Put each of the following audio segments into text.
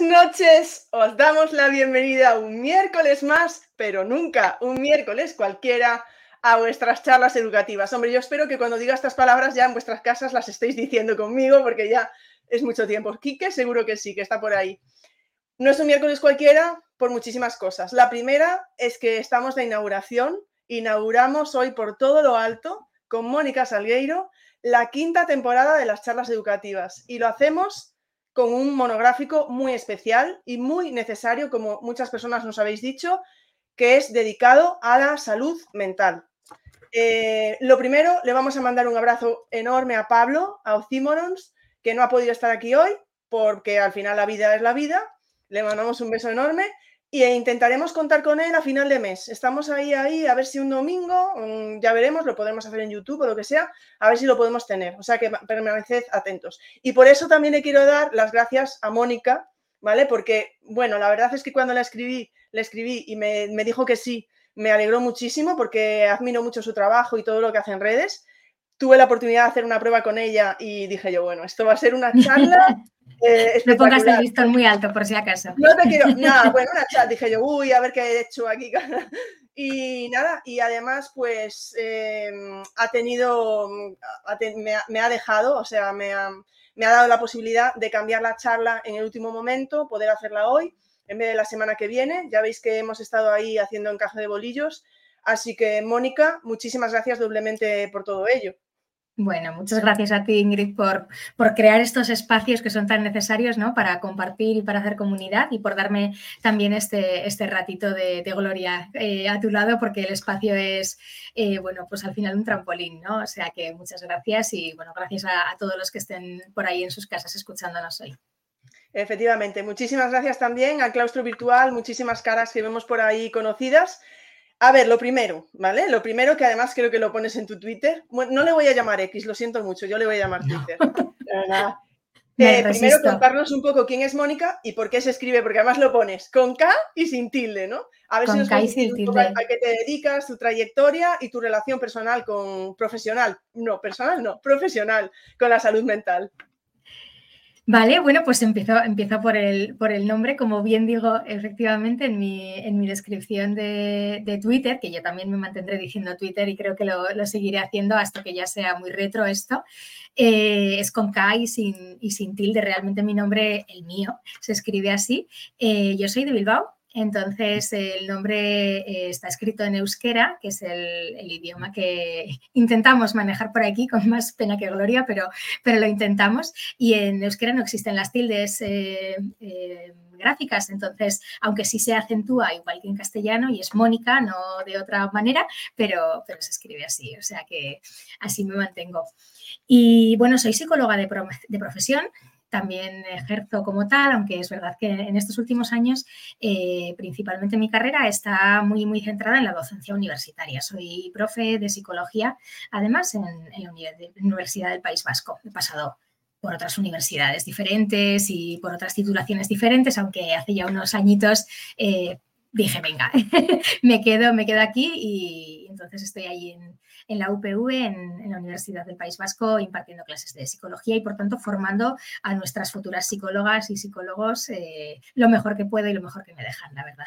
Noches, os damos la bienvenida un miércoles más, pero nunca un miércoles cualquiera, a vuestras charlas educativas. Hombre, yo espero que cuando diga estas palabras ya en vuestras casas las estéis diciendo conmigo, porque ya es mucho tiempo. Quique seguro que sí, que está por ahí. No es un miércoles cualquiera por muchísimas cosas. La primera es que estamos de inauguración. Inauguramos hoy por todo lo alto con Mónica Salgueiro la quinta temporada de las charlas educativas y lo hacemos con un monográfico muy especial y muy necesario, como muchas personas nos habéis dicho, que es dedicado a la salud mental. Eh, lo primero, le vamos a mandar un abrazo enorme a Pablo, a Ocimorons, que no ha podido estar aquí hoy, porque al final la vida es la vida. Le mandamos un beso enorme y intentaremos contar con él a final de mes. Estamos ahí, ahí, a ver si un domingo, mm, ya veremos, lo podemos hacer en YouTube o lo que sea, a ver si lo podemos tener. O sea que permaneced atentos. Y por eso también le quiero dar las gracias a Mónica, ¿vale? Porque, bueno, la verdad es que cuando la escribí, le escribí y me, me dijo que sí, me alegró muchísimo porque admiro mucho su trabajo y todo lo que hace en redes. Tuve la oportunidad de hacer una prueba con ella y dije yo, bueno, esto va a ser una charla Eh, no pongas el listón muy alto, por si acaso. No te quiero, nada, bueno, una chat, dije yo, uy, a ver qué he hecho aquí. Y nada, y además, pues em, ha tenido, me, ha, dejado, o sea, me ha, me ha dado la posibilidad de cambiar la charla en el último momento, poder hacerla hoy en vez de la semana que viene. Ya veis que hemos estado ahí haciendo encaje de bolillos. Así que, Mónica, muchísimas gracias doblemente por todo ello. Bueno, muchas gracias a ti, Ingrid, por, por, crear estos espacios que son tan necesarios ¿no? para compartir y para hacer comunidad y por darme también este, este ratito de, gloria eh, a tu lado, porque el espacio es, eh, bueno, pues al final un trampolín, ¿no? O sea que muchas gracias y, bueno, gracias a, a todos los que estén por ahí en sus casas escuchándonos hoy. Efectivamente, muchísimas gracias también al claustro virtual, muchísimas caras que vemos por ahí conocidas a ver, lo primero, ¿vale? Lo primero que además creo que lo pones en tu Twitter. Bueno, no le voy a llamar X, lo siento mucho, yo le voy a llamar Twitter. Eh, primero contarnos un poco quién es Mónica y por qué se escribe, porque además lo pones con K y sin tilde, ¿no? A ver si nos puedes a qué te dedicas, tu trayectoria y tu relación personal con profesional, no, personal no, profesional con la salud mental. Vale, bueno, pues empiezo, por, el, por el nombre, como bien digo efectivamente en mi, en mi descripción de, Twitter, que yo también me mantendré diciendo Twitter y creo que lo, seguiré haciendo hasta que ya sea muy retro esto, eh, es con K y sin, y sin tilde, realmente mi nombre, el mío, se escribe así. Eh, yo soy de Bilbao, entonces, el nombre eh, está escrito en euskera, que es el, idioma que intentamos manejar por aquí con más pena que gloria, pero, pero lo intentamos. Y en euskera no existen las tildes eh, eh, gráficas, entonces, aunque sí se acentúa igual que en castellano y es Mónica, no de otra manera, pero, pero se escribe así, o sea que así me mantengo. Y bueno, soy psicóloga de, de profesión, también ejerzo como tal, aunque es verdad que en estos últimos años, eh, principalmente mi carrera está muy, muy centrada en la docencia universitaria. Soy profe de psicología, además en, la Universidad del País Vasco. He pasado por otras universidades diferentes y por otras titulaciones diferentes, aunque hace ya unos añitos eh, dije, venga, me, quedo, me quedo aquí y entonces estoy ahí en, en la UPV, en, la Universidad del País Vasco, impartiendo clases de psicología y, por tanto, formando a nuestras futuras psicólogas y psicólogos eh, lo mejor que puedo y lo mejor que me dejan, la verdad.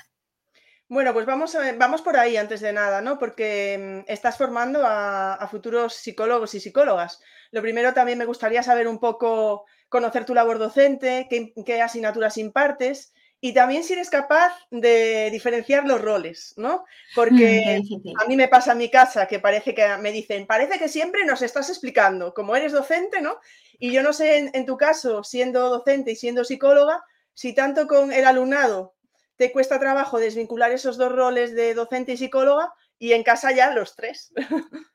Bueno, pues vamos, a, vamos por ahí antes de nada, ¿no? Porque mm, estás formando a, futuros psicólogos y psicólogas. Lo primero también me gustaría saber un poco, conocer tu labor docente, qué asignaturas impartes y también si eres capaz de diferenciar los roles, ¿no? Porque mm, a mí me pasa en mi casa que parece que me dicen, parece que siempre nos estás explicando, como eres docente, ¿no? Y yo no sé en, tu caso, siendo docente y siendo psicóloga, si tanto con el alumnado te cuesta trabajo desvincular esos dos roles de docente y psicóloga y en casa ya los tres.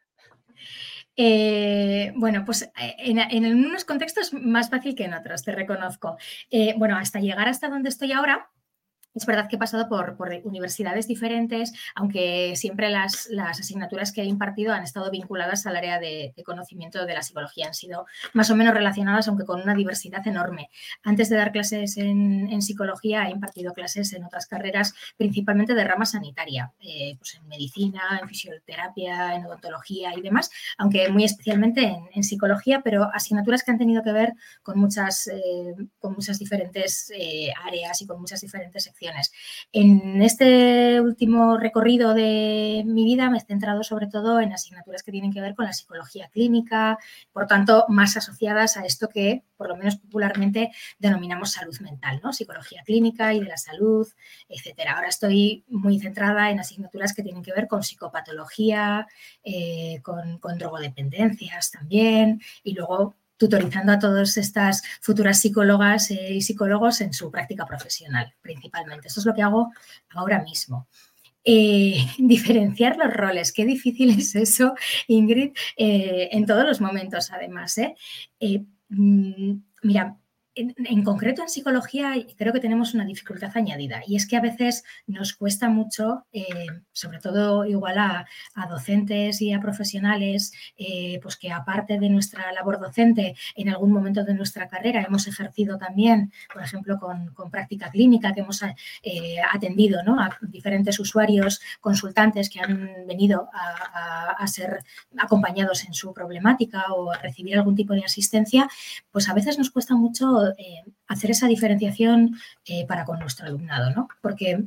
Eh, bueno, pues eh, en, unos contextos más fácil que en otros, te reconozco. Eh, bueno, hasta llegar hasta donde estoy ahora, es verdad que he pasado por, universidades diferentes, aunque siempre las, asignaturas que he impartido han estado vinculadas al área de, conocimiento de la psicología, han sido más o menos relacionadas, aunque con una diversidad enorme. Antes de dar clases en, psicología, he impartido clases en otras carreras, principalmente de rama sanitaria, eh, pues en medicina, en fisioterapia, en odontología y demás, aunque muy especialmente en, psicología, pero asignaturas que han tenido que ver con muchas, eh, con muchas diferentes eh, áreas y con muchas diferentes secciones en este último recorrido de mi vida me he centrado sobre todo en asignaturas que tienen que ver con la psicología clínica, por tanto, más asociadas a esto que, por lo menos popularmente, denominamos salud mental, ¿no? Psicología clínica y de la salud, etcétera. Ahora estoy muy centrada en asignaturas que tienen que ver con psicopatología, eh, con, con drogodependencias también, y luego tutorizando a todas estas futuras psicólogas eh, y psicólogos en su práctica profesional, principalmente. Eso es lo que hago ahora mismo. Eh, diferenciar los roles, qué difícil es eso, Ingrid, eh, en todos los momentos, además. Mm, mira, en, concreto en psicología creo que tenemos una dificultad añadida y es que a veces nos cuesta mucho, eh, sobre todo igual a, docentes y a profesionales, eh, pues que aparte de nuestra labor docente, en algún momento de nuestra carrera hemos ejercido también, por ejemplo, con, práctica clínica, que hemos eh, atendido a diferentes usuarios, consultantes que han venido a ser acompañados en su problemática o a recibir algún tipo de asistencia, pues a veces nos cuesta mucho hacer esa diferenciación eh, para con nuestro alumnado, ¿no? Porque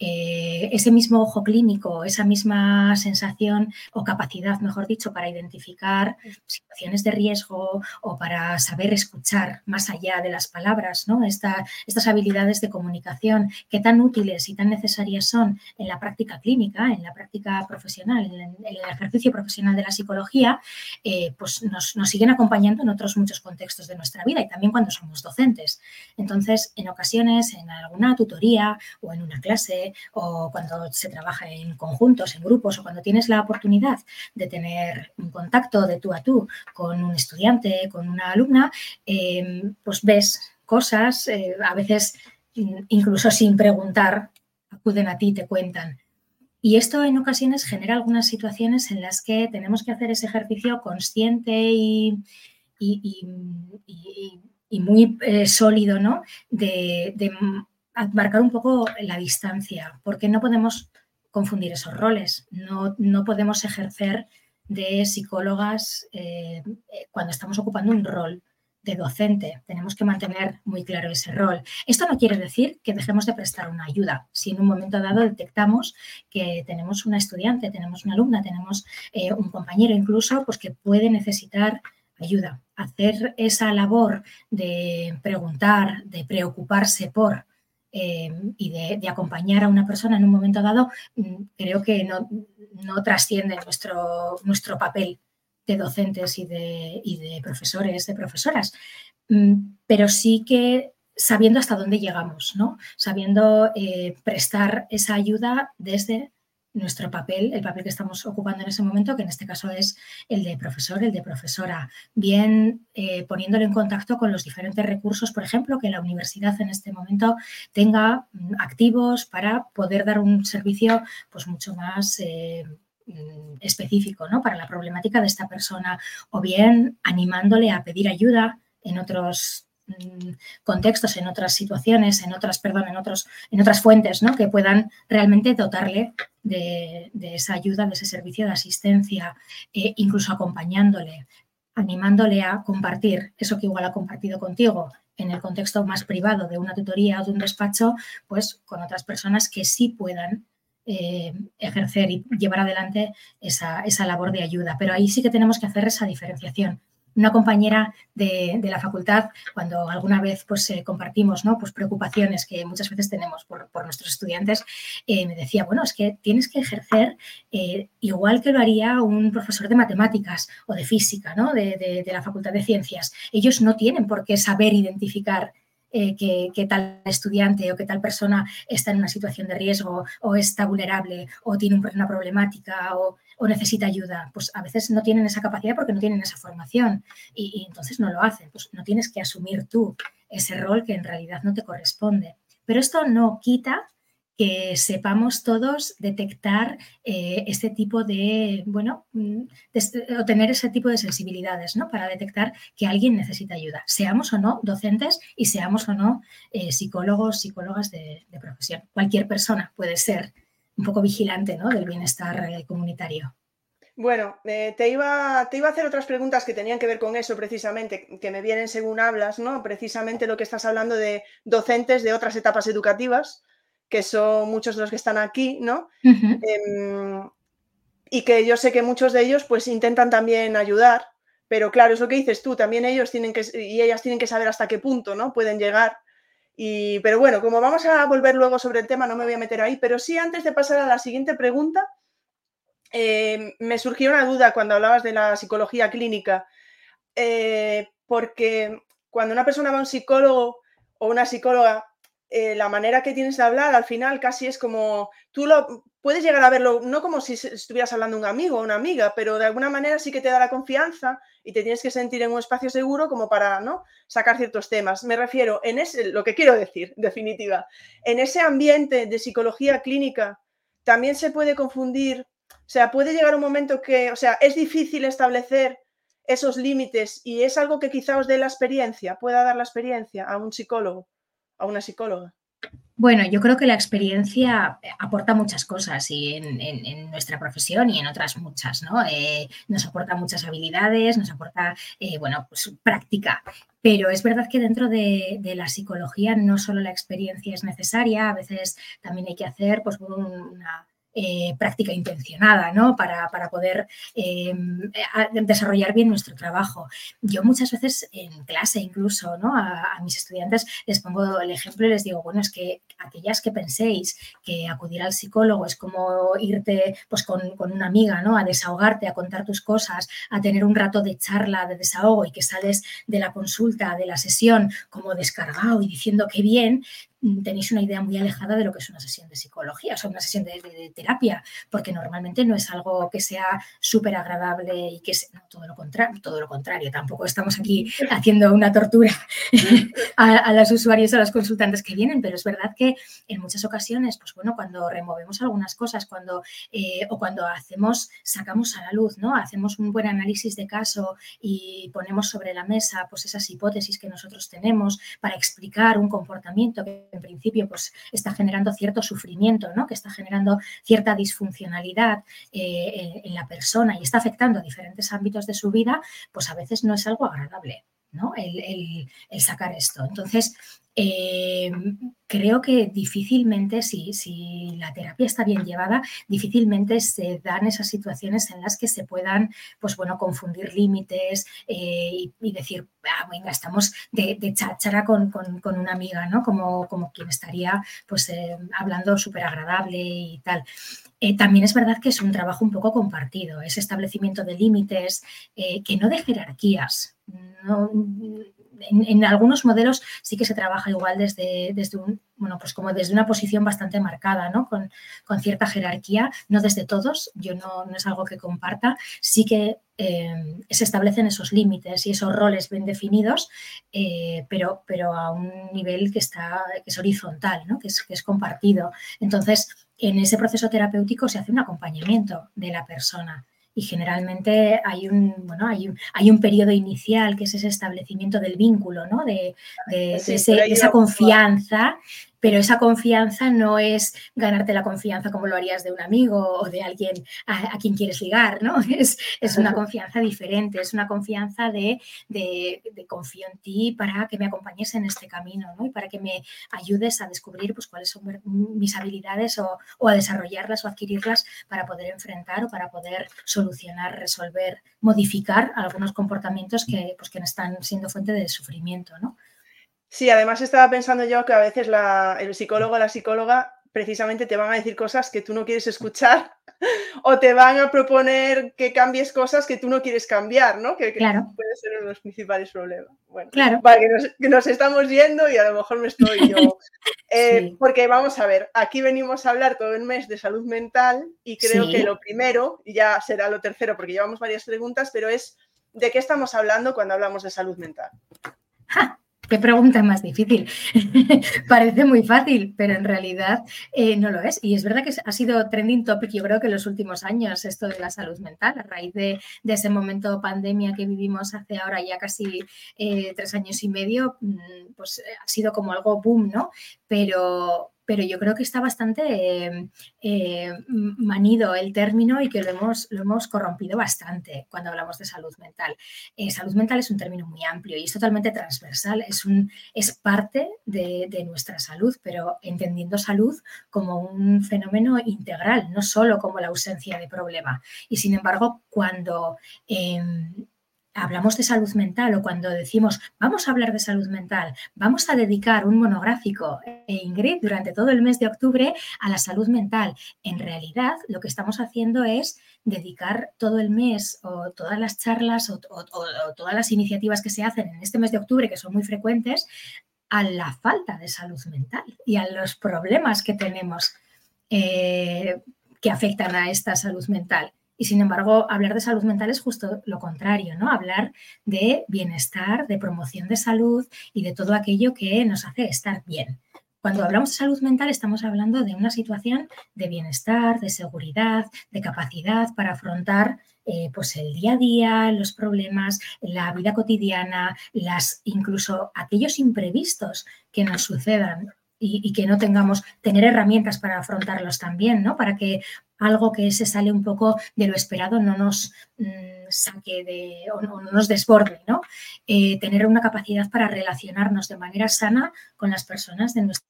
eh, ese mismo ojo clínico, esa misma sensación o capacidad, mejor dicho, para identificar situaciones de riesgo o para saber escuchar más allá de las palabras, ¿no? estas habilidades de comunicación que tan útiles y tan necesarias son en la práctica clínica, en la práctica profesional, en el ejercicio profesional de la psicología, eh, pues nos, nos siguen acompañando en otros muchos contextos de nuestra vida y también cuando somos docentes. Entonces, en ocasiones, en alguna tutoría o en una clase, o cuando se trabaja en conjuntos, en grupos o cuando tienes la oportunidad de tener un contacto de tú a tú con un estudiante, con una alumna, em, pues ves cosas, eh, a veces incluso sin preguntar, acuden a ti te cuentan. Y esto en ocasiones genera algunas situaciones en las que tenemos que hacer ese ejercicio consciente y, muy eh, sólido, ¿no? de marcar un poco la distancia, porque no podemos confundir esos roles, no, no podemos ejercer de psicólogas eh, cuando estamos ocupando un rol de docente. Tenemos que mantener muy claro ese rol. Esto no quiere decir que dejemos de prestar una ayuda. Si en un momento dado detectamos que tenemos una estudiante, tenemos una alumna, tenemos eh, un compañero incluso, pues que puede necesitar ayuda. Hacer esa labor de preguntar, de preocuparse por Em, y de, acompañar a una persona en un momento dado, mm, creo que no, trasciende nuestro, nuestro papel de docentes y de, de profesores, de profesoras, mm, pero sí que sabiendo hasta dónde llegamos, ¿no? sabiendo eh, prestar esa ayuda desde nuestro papel, el papel que estamos ocupando en ese momento, que en este caso es el de profesor, el de profesora, bien eh, poniéndolo en contacto con los diferentes recursos, por ejemplo, que la universidad en este momento tenga mm, activos para poder dar un servicio pues mucho más eh, mm, específico ¿no? para la problemática de esta persona, o bien animándole a pedir ayuda en otros contextos, en otras situaciones, en otras, perdón, en otros, en otras fuentes, ¿no? Que puedan realmente dotarle de, esa ayuda, de ese servicio de asistencia, e incluso acompañándole, animándole a compartir eso que igual ha compartido contigo en el contexto más privado de una tutoría o de un despacho, pues con otras personas que sí puedan eh, ejercer y llevar adelante esa, esa, labor de ayuda. Pero ahí sí que tenemos que hacer esa diferenciación una compañera de, la facultad, cuando alguna vez pues, eh, compartimos ¿no? pues, preocupaciones que muchas veces tenemos por, nuestros estudiantes, eh, me decía, bueno, es que tienes que ejercer eh, igual que lo haría un profesor de matemáticas o de física ¿no? de, de la Facultad de Ciencias. Ellos no tienen por qué saber identificar que, tal estudiante o que tal persona está en una situación de riesgo o está vulnerable o tiene una problemática o, necesita ayuda. Pues a veces no tienen esa capacidad porque no tienen esa formación y, entonces no lo hacen. Pues no tienes que asumir tú ese rol que en realidad no te corresponde. Pero esto no quita que sepamos todos detectar eh, este tipo de, bueno, mm, o tener ese tipo de sensibilidades, ¿no? Para detectar que alguien necesita ayuda, seamos o no docentes y seamos o no eh, psicólogos, psicólogas de, profesión. Cualquier persona puede ser un poco vigilante, ¿no? Del bienestar eh, comunitario. Bueno, te, iba, te iba a hacer otras preguntas que tenían que ver con eso precisamente, que me vienen según hablas, ¿no? Precisamente lo que estás hablando de docentes de otras etapas educativas que son muchos de los que están aquí, ¿no? Em, y que yo sé que muchos de ellos pues intentan también ayudar, pero claro, es lo que dices tú, también ellos tienen que, y ellas tienen que saber hasta qué punto, ¿no? Pueden llegar. Y, pero bueno, como vamos a volver luego sobre el tema, no me voy a meter ahí, pero sí antes de pasar a la siguiente pregunta, em, me surgió una duda cuando hablabas de la psicología clínica, eh, porque cuando una persona va a un psicólogo o una psicóloga, eh, la manera que tienes de hablar al final casi es como, tú lo puedes llegar a verlo, no como si estuvieras hablando un amigo o una amiga, pero de alguna manera sí que te da la confianza y te tienes que sentir en un espacio seguro como para ¿no? sacar ciertos temas. Me refiero, en ese, lo que quiero decir, definitiva, en ese ambiente de psicología clínica también se puede confundir, o sea, puede llegar un momento que, o sea, es difícil establecer esos límites y es algo que quizá os dé la experiencia, pueda dar la experiencia a un psicólogo a una psicóloga? Bueno, yo creo que la experiencia aporta muchas cosas y en, nuestra profesión y en otras muchas, ¿no? Eh, nos aporta muchas habilidades, nos aporta, eh, bueno, pues práctica. Pero es verdad que dentro de, la psicología no solo la experiencia es necesaria, a veces también hay que hacer pues, una eh, práctica intencionada, ¿no? Para, poder eh, desarrollar bien nuestro trabajo. Yo muchas veces en clase incluso, ¿no? A, mis estudiantes les pongo el ejemplo y les digo, bueno, es que aquellas que penséis que acudir al psicólogo es como irte pues con, una amiga, ¿no? A desahogarte, a contar tus cosas, a tener un rato de charla, de desahogo y que sales de la consulta, de la sesión como descargado y diciendo que bien, tenéis una idea muy alejada de lo que es una sesión de psicología, o sea, una sesión de, terapia, porque normalmente no es algo que sea súper agradable y que es todo, lo contrario, todo lo contrario, tampoco estamos aquí haciendo una tortura a, los usuarios, a los consultantes que vienen, pero es verdad que en muchas ocasiones, pues bueno, cuando removemos algunas cosas, cuando eh, o cuando hacemos, sacamos a la luz, ¿no? Hacemos un buen análisis de caso y ponemos sobre la mesa pues esas hipótesis que nosotros tenemos para explicar un comportamiento que en principio pues, está generando cierto sufrimiento, ¿no? que está generando cierta disfuncionalidad eh, en la persona y está afectando a diferentes ámbitos de su vida, pues a veces no es algo agradable. El, sacar esto. Entonces, eh, creo que difícilmente, si, si, la terapia está bien llevada, difícilmente se dan esas situaciones en las que se puedan, pues bueno, confundir límites eh, y, decir, ah, venga, estamos de, de cháchara con, una amiga, ¿no? Como, como quien estaría, pues, eh, hablando súper agradable y tal. También es verdad que es un trabajo un poco compartido, ese establecimiento de límites, que no de jerarquías. No, en, algunos modelos sí que se trabaja igual desde, desde bueno, pues como desde una posición bastante marcada, ¿no? Con, cierta jerarquía, no desde todos, yo no, es algo que comparta, sí que eh, se establecen esos límites y esos roles bien definidos, eh, pero, pero a un nivel que está, que es horizontal, ¿no? que, es, que es compartido. Entonces, en ese proceso terapéutico se hace un acompañamiento de la persona y generalmente hay un, bueno, hay un, hay un periodo inicial que es ese establecimiento del vínculo, ¿no? de, de esa confianza pero esa confianza no es ganarte la confianza como lo harías de un amigo o de alguien a, quien quieres ligar, ¿no? Es, es, una confianza diferente, es una confianza de, de, confío en ti para que me acompañes en este camino, ¿no? Y para que me ayudes a descubrir pues, cuáles son mis habilidades o, o a desarrollarlas o adquirirlas para poder enfrentar o para poder solucionar, resolver, modificar algunos comportamientos que, pues, que están siendo fuente de sufrimiento, ¿no? Sí, además estaba pensando yo que a veces el psicólogo o la psicóloga precisamente te van a decir cosas que tú no quieres escuchar o te van a proponer que cambies cosas que tú no quieres cambiar, ¿no? Que, puede ser uno de los principales problemas. Bueno, claro. vale, que nos, estamos yendo y a lo mejor me estoy yo. Eh, porque vamos a ver, aquí venimos a hablar todo el mes de salud mental y creo que lo primero, y ya será lo tercero porque llevamos varias preguntas, pero es de qué estamos hablando cuando hablamos de salud mental. Qué pregunta más difícil. Parece muy fácil, pero en realidad eh, no lo es. Y es verdad que ha sido trending topic, yo creo que en los últimos años, esto de la salud mental, a raíz de, ese momento pandemia que vivimos hace ahora ya casi eh, tres años y medio, mm, pues ha sido como algo boom, ¿no? Pero, pero yo creo que está bastante em, eh, manido el término y que lo hemos, lo hemos corrompido bastante cuando hablamos de salud mental. Eh, salud mental es un término muy amplio y es totalmente transversal, es, un, es parte de, nuestra salud, pero entendiendo salud como un fenómeno integral, no solo como la ausencia de problema. Y sin embargo, cuando em, hablamos de salud mental o cuando decimos vamos a hablar de salud mental, vamos a dedicar un monográfico, eh, Ingrid, durante todo el mes de octubre a la salud mental. En realidad, lo que estamos haciendo es dedicar todo el mes o todas las charlas o, todas las iniciativas que se hacen en este mes de octubre, que son muy frecuentes, a la falta de salud mental y a los problemas que tenemos eh, que afectan a esta salud mental. Y sin embargo, hablar de salud mental es justo lo contrario, ¿no? Hablar de bienestar, de promoción de salud y de todo aquello que nos hace estar bien. Cuando hablamos de salud mental estamos hablando de una situación de bienestar, de seguridad, de capacidad para afrontar eh, pues el día a día, los problemas, la vida cotidiana, las, incluso aquellos imprevistos que nos sucedan y, que no tengamos, tener herramientas para afrontarlos también, ¿no? Para que algo que se sale un poco de lo esperado no nos mm, saque de o no, nos desborde, ¿no? Eh, tener una capacidad para relacionarnos de manera sana con las personas de nuestro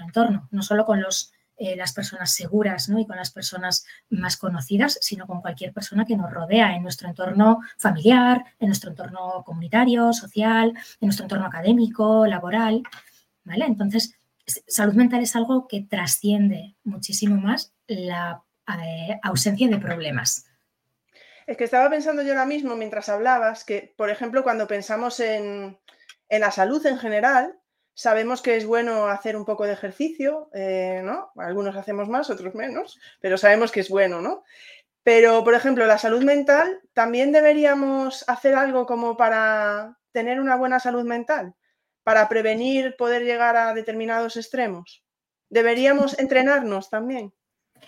entorno, no solo con los, eh, las personas seguras ¿no? y con las personas más conocidas, sino con cualquier persona que nos rodea en nuestro entorno familiar, en nuestro entorno comunitario, social, en nuestro entorno académico, laboral. ¿vale? Entonces, salud mental es algo que trasciende muchísimo más la eh, ausencia de problemas. Es que estaba pensando yo ahora mismo mientras hablabas que, por ejemplo, cuando pensamos en, la salud en general, sabemos que es bueno hacer un poco de ejercicio, eh, ¿no? Algunos hacemos más, otros menos, pero sabemos que es bueno, ¿no? Pero, por ejemplo, la salud mental, también deberíamos hacer algo como para tener una buena salud mental para prevenir poder llegar a determinados extremos? ¿Deberíamos entrenarnos también?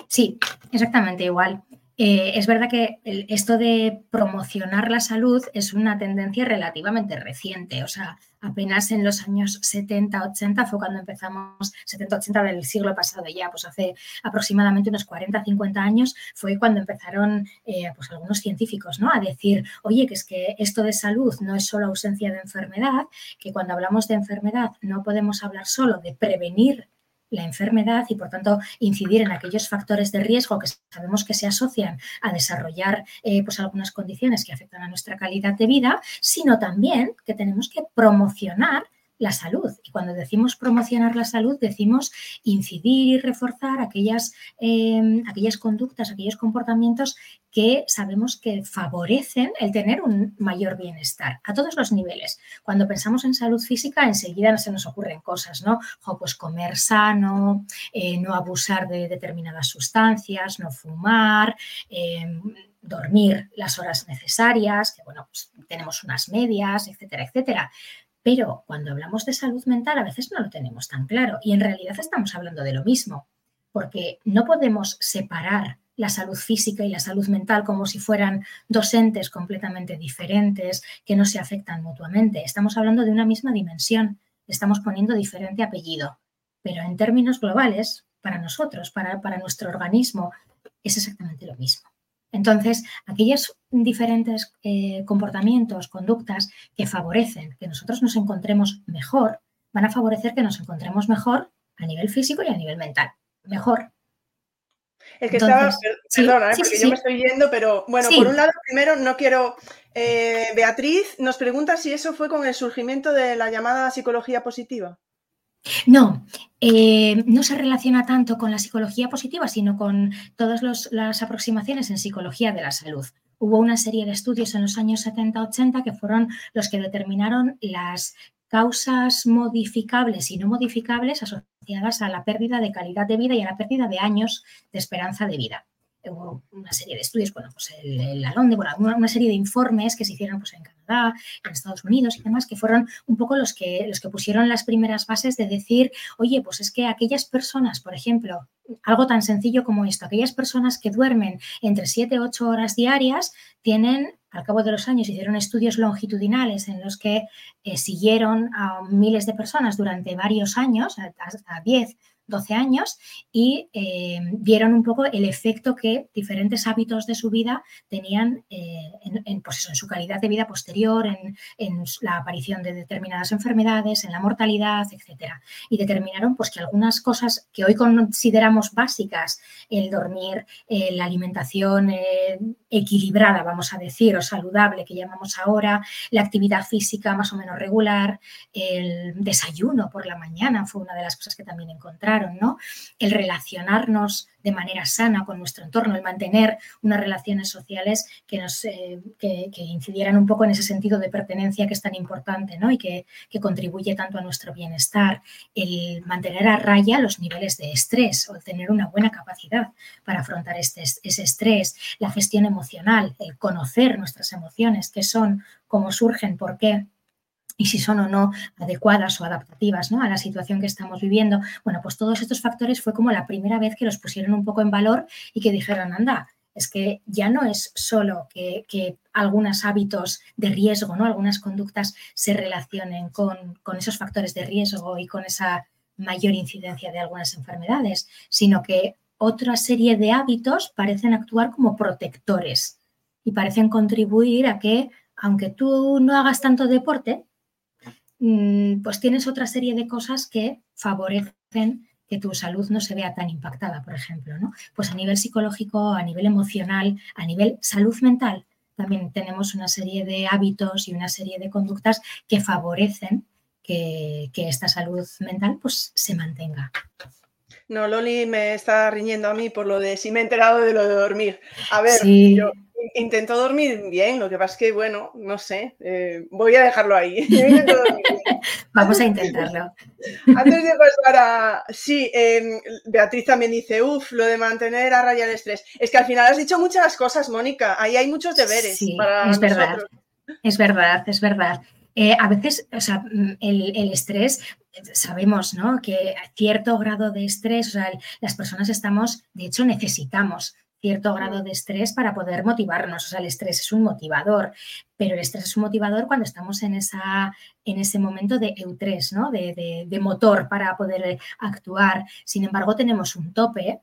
Sí, exactamente igual. Eh, es verdad que esto de promocionar la salud es una tendencia relativamente reciente, o sea, apenas en los años 70, 80 fue cuando empezamos, 70, 80 del siglo pasado ya, pues hace aproximadamente unos 40, 50 años fue cuando empezaron eh, pues algunos científicos ¿no? a decir, oye, que es que esto de salud no es solo ausencia de enfermedad, que cuando hablamos de enfermedad no podemos hablar solo de prevenir la enfermedad y, por tanto, incidir en aquellos factores de riesgo que sabemos que se asocian a desarrollar eh, pues algunas condiciones que afectan a nuestra calidad de vida, sino también que tenemos que promocionar la salud. Y cuando decimos promocionar la salud, decimos incidir y reforzar aquellas, em, aquellas conductas, aquellos comportamientos que sabemos que favorecen el tener un mayor bienestar a todos los niveles. Cuando pensamos en salud física, enseguida se nos ocurren cosas, ¿no? pues comer sano, eh, no abusar de determinadas sustancias, no fumar, em, dormir las horas necesarias, que bueno, pues tenemos unas medias, etcétera, etcétera. Pero cuando hablamos de salud mental a veces no lo tenemos tan claro y en realidad estamos hablando de lo mismo, porque no podemos separar la salud física y la salud mental como si fueran dos entes completamente diferentes que no se afectan mutuamente. Estamos hablando de una misma dimensión, estamos poniendo diferente apellido, pero en términos globales, para nosotros, para, para nuestro organismo, es exactamente lo mismo. Entonces, aquellos diferentes eh, comportamientos, conductas que favorecen que nosotros nos encontremos mejor, van a favorecer que nos encontremos mejor a nivel físico y a nivel mental. Mejor. Es que estaba, perdona, ¿eh? porque yo me estoy yendo, pero bueno, por un lado, primero no quiero. Eh, Beatriz nos pregunta si eso fue con el surgimiento de la llamada psicología positiva. No, eh, no se relaciona tanto con la psicología positiva, sino con todas las aproximaciones en psicología de la salud. Hubo una serie de estudios en los años 70-80 que fueron los que determinaron las causas modificables y no modificables asociadas a la pérdida de calidad de vida y a la pérdida de años de esperanza de vida una serie de estudios, bueno, pues el, el Alonde, bueno, una, serie de informes que se hicieron pues, en Canadá, en Estados Unidos y demás, que fueron un poco los que, los que pusieron las primeras bases de decir, oye, pues es que aquellas personas, por ejemplo, algo tan sencillo como esto, aquellas personas que duermen entre 7 y 8 horas diarias tienen al cabo de los años hicieron estudios longitudinales en los que eh, siguieron a miles de personas durante varios años, hasta 10 12 años y eh, vieron un poco el efecto que diferentes hábitos de su vida tenían eh, en, pues en, su calidad de vida posterior, en, la aparición de determinadas enfermedades, en la mortalidad, etc. Y determinaron pues, que algunas cosas que hoy consideramos básicas, el dormir, eh, la alimentación equilibrada, vamos a decir, o saludable que llamamos ahora, la actividad física más o menos regular, el desayuno por la mañana fue una de las cosas que también encontraron ¿no? El relacionarnos de manera sana con nuestro entorno, el mantener unas relaciones sociales que nos eh, que, incidieran un poco en ese sentido de pertenencia que es tan importante ¿no? y que, contribuye tanto a nuestro bienestar, el mantener a raya los niveles de estrés o tener una buena capacidad para afrontar este, ese estrés, la gestión emocional, el conocer nuestras emociones, qué son, cómo surgen, por qué y si son o no adecuadas o adaptativas ¿no? a la situación que estamos viviendo. Bueno, pues todos estos factores fue como la primera vez que los pusieron un poco en valor y que dijeron, anda, es que ya no es solo que, algunos hábitos de riesgo, ¿no? algunas conductas se relacionen con, con esos factores de riesgo y con esa mayor incidencia de algunas enfermedades, sino que otra serie de hábitos parecen actuar como protectores y parecen contribuir a que, aunque tú no hagas tanto deporte, pues tienes otra serie de cosas que favorecen que tu salud no se vea tan impactada, por ejemplo, ¿no? Pues a nivel psicológico, a nivel emocional, a nivel salud mental, también tenemos una serie de hábitos y una serie de conductas que favorecen que, esta salud mental pues, se mantenga. No, Loli me está riñendo a mí por lo de si me he enterado de lo de dormir. A ver, yo Intento dormir bien, lo que pasa es que, bueno, no sé, eh, voy a dejarlo ahí. Vamos a intentarlo. Antes de pasar a... Sí, em, Beatriz también dice, uff, lo de mantener a raya el estrés. Es que al final has dicho muchas cosas, Mónica, ahí hay muchos deberes sí, es verdad, Es verdad, es verdad. Eh, a veces, o sea, mm, el, el, estrés, sabemos, ¿no? Que cierto grado de estrés, o sea, las personas estamos, de hecho, necesitamos cierto grado de estrés para poder motivarnos. O sea, el estrés es un motivador, pero el estrés es un motivador cuando estamos en, esa, en ese momento de eutrés, ¿no? De, de motor para poder actuar. Sin embargo, tenemos un tope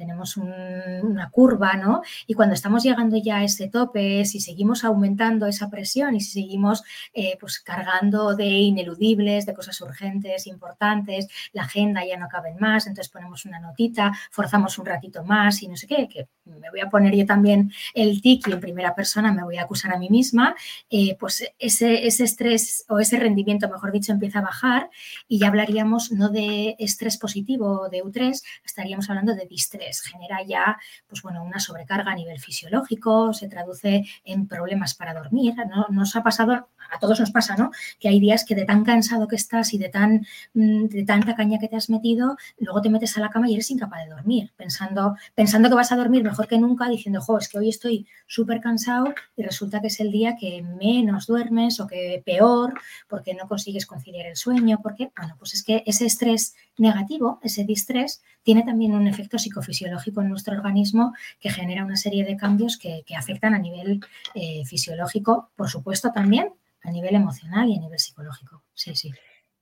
tenemos una curva, ¿no? Y cuando estamos llegando ya a ese tope, si seguimos aumentando esa presión y si seguimos eh, pues cargando de ineludibles, de cosas urgentes, importantes, la agenda ya no cabe más, entonces ponemos una notita, forzamos un ratito más y no sé qué, que me voy a poner yo también el tic y en primera persona me voy a acusar a mí misma, eh, pues ese, ese estrés o ese rendimiento, mejor dicho, empieza a bajar y ya hablaríamos no de estrés positivo o de U3, estaríamos hablando de distrés genera ya pues bueno, una sobrecarga a nivel fisiológico, se traduce en problemas para dormir. ¿no? Nos ha pasado, a todos nos pasa, ¿no? Que hay días que de tan cansado que estás y de, tan, mm, de tanta caña que te has metido, luego te metes a la cama y eres incapaz de dormir, pensando, pensando que vas a dormir mejor que nunca, diciendo, jo, es que hoy estoy súper cansado y resulta que es el día que menos duermes o que peor, porque no consigues conciliar el sueño, porque, bueno, pues es que ese estrés negativo, ese distrés, tiene también un efecto psicofisiológico en nuestro organismo que genera una serie de cambios que, afectan a nivel eh, fisiológico, por supuesto también a nivel emocional y a nivel psicológico. Sí, sí.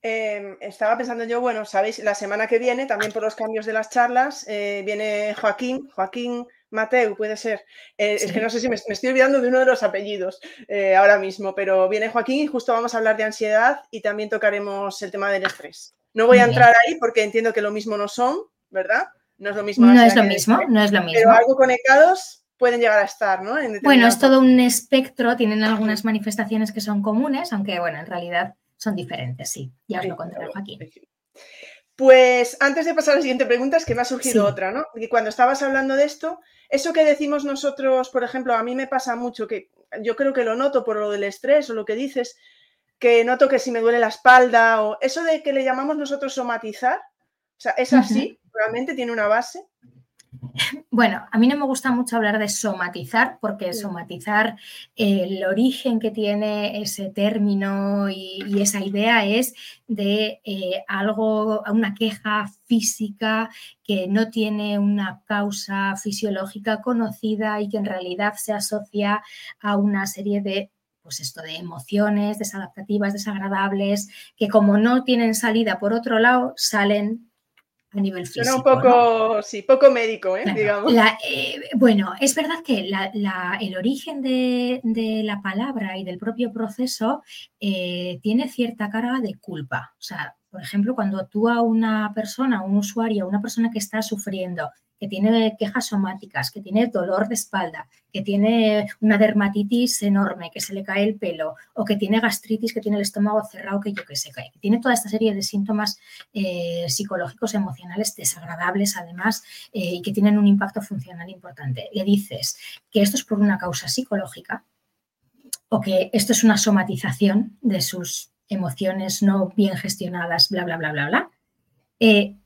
Em, estaba pensando yo, bueno, sabéis, la semana que viene, también por los cambios de las charlas, eh, viene Joaquín, Joaquín Mateu, puede ser. Eh, es que no sé si me, estoy olvidando de uno de los apellidos ahora mismo, pero viene Joaquín y justo vamos a hablar de ansiedad y también tocaremos el tema del estrés. No voy a entrar ahí porque entiendo que lo mismo no son, ¿verdad? No es lo mismo. No es lo mismo, no es lo mismo. Pero algo conectados pueden llegar a estar, ¿no? bueno, es todo un espectro, tienen algunas manifestaciones que son comunes, aunque bueno, en realidad son diferentes, sí. Ya os lo contaré, Joaquín. Pues antes de pasar a la siguiente pregunta, es que me ha surgido otra, ¿no? Y cuando estabas hablando de esto, eso que decimos nosotros, por ejemplo, a mí me pasa mucho que yo creo que lo noto por lo del estrés o lo que dices, que noto que si me duele la espalda o eso de que le llamamos nosotros somatizar, o sea, es así, realmente tiene una base. Bueno, a mí no me gusta mucho hablar de somatizar, porque somatizar, el origen que tiene ese término y, esa idea es de eh, algo, una queja física que no tiene una causa fisiológica conocida y que en realidad se asocia a una serie de pues esto de emociones desadaptativas, desagradables, que como no tienen salida por otro lado, salen a nivel físico. un poco, sí, poco médico, ¿eh? digamos. Eh, bueno, es verdad que el origen de, la palabra y del propio proceso eh, tiene cierta carga de culpa. O sea, por ejemplo, cuando tú a una persona, a un usuario, a una persona que está sufriendo, que tiene quejas somáticas, que tiene dolor de espalda, que tiene una dermatitis enorme, que se le cae el pelo, o que tiene gastritis, que tiene el estómago cerrado, que yo que sé, que tiene toda esta serie de síntomas eh, psicológicos, emocionales desagradables además eh, y que tienen un impacto funcional importante. Le dices que esto es por una causa psicológica o que esto es una somatización de sus emociones no bien gestionadas, bla, bla, bla, bla, bla. Eh,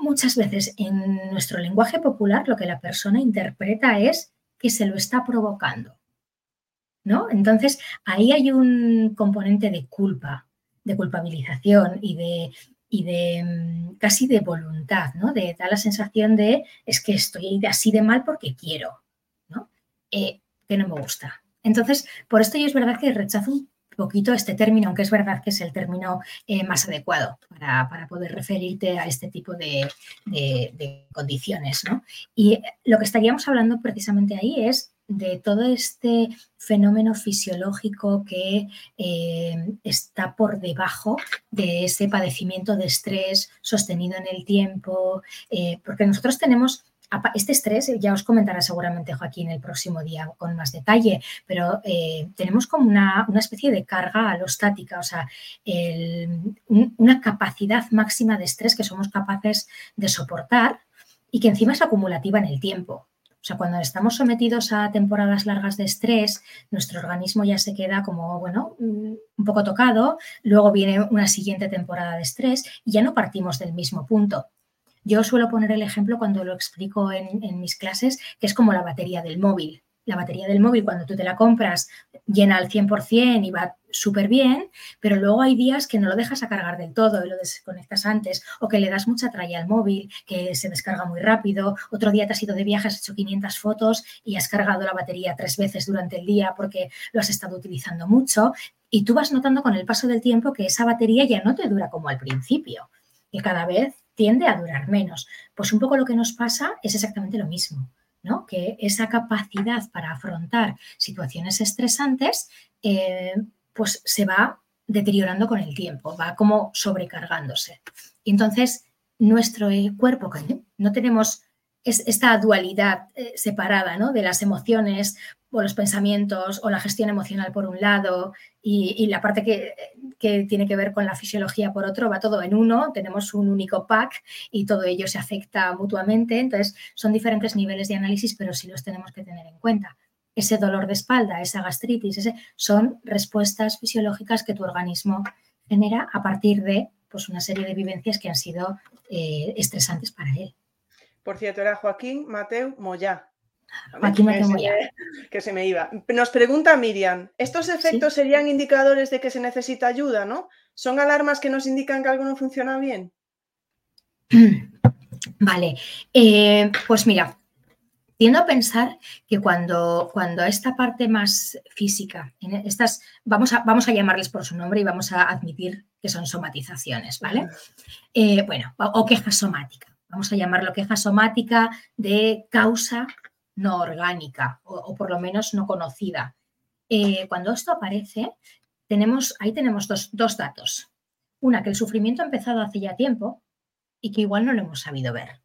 muchas veces en nuestro lenguaje popular lo que la persona interpreta es que se lo está provocando. ¿no? Entonces, ahí hay un componente de culpa, de culpabilización y de, y de mm, casi de voluntad, ¿no? De dar la sensación de es que estoy así de mal porque quiero, ¿no? Eh, que no me gusta. Entonces, por esto yo es verdad que rechazo un poquito este término, aunque es verdad que es el término eh, más adecuado para, poder referirte a este tipo de, condiciones. Y lo que estaríamos hablando precisamente ahí es de todo este fenómeno fisiológico que eh, está por debajo de ese padecimiento de estrés sostenido en el tiempo, eh, porque nosotros tenemos este estrés, ya os comentará seguramente Joaquín el próximo día con más detalle, pero eh, tenemos como una, especie de carga alostática, o sea, una capacidad máxima de estrés que somos capaces de soportar y que encima es acumulativa en el tiempo. O sea, cuando estamos sometidos a temporadas largas de estrés, nuestro organismo ya se queda como, bueno, un poco tocado, luego viene una siguiente temporada de estrés y ya no partimos del mismo punto. Yo suelo poner el ejemplo cuando lo explico en, mis clases, que es como la batería del móvil. La batería del móvil, cuando tú te la compras, llena al 100% y va súper bien, pero luego hay días que no lo dejas a cargar del todo y lo desconectas antes, o que le das mucha tralla al móvil, que se descarga muy rápido. Otro día te has ido de viaje, has hecho 500 fotos y has cargado la batería tres veces durante el día porque lo has estado utilizando mucho. Y tú vas notando con el paso del tiempo que esa batería ya no te dura como al principio, que cada vez tiende a durar menos. Pues un poco lo que nos pasa es exactamente lo mismo, ¿no? Que esa capacidad para afrontar situaciones estresantes, eh, pues se va deteriorando con el tiempo, va como sobrecargándose. Y entonces, nuestro cuerpo, no tenemos esta dualidad eh, separada ¿no? de las emociones o los pensamientos o la gestión emocional por un lado y, la parte que, que, tiene que ver con la fisiología por otro, va todo en uno, tenemos un único pack y todo ello se afecta mutuamente, entonces son diferentes niveles de análisis, pero sí los tenemos que tener en cuenta. Ese dolor de espalda, esa gastritis, ese, son respuestas fisiológicas que tu organismo genera a partir de pues, una serie de vivencias que han sido eh, estresantes para él. Por cierto, era Joaquín Mateo Moyá, Aquí me tengo ya. Que se me iba. Nos pregunta Miriam, ¿estos efectos serían indicadores de que se necesita ayuda, no? ¿Son alarmas que nos indican que algo no funciona bien? Vale, eh, pues mira, tiendo a pensar que cuando, cuando esta parte más física, estas, vamos a, vamos a llamarles por su nombre y vamos a admitir que son somatizaciones, ¿vale? Eh, bueno, o queja somática. Vamos a llamarlo queja somática de causa no orgánica o, por lo menos no conocida. Eh, cuando esto aparece, tenemos, ahí tenemos dos, dos datos. Una, que el sufrimiento ha empezado hace ya tiempo y que igual no lo hemos sabido ver.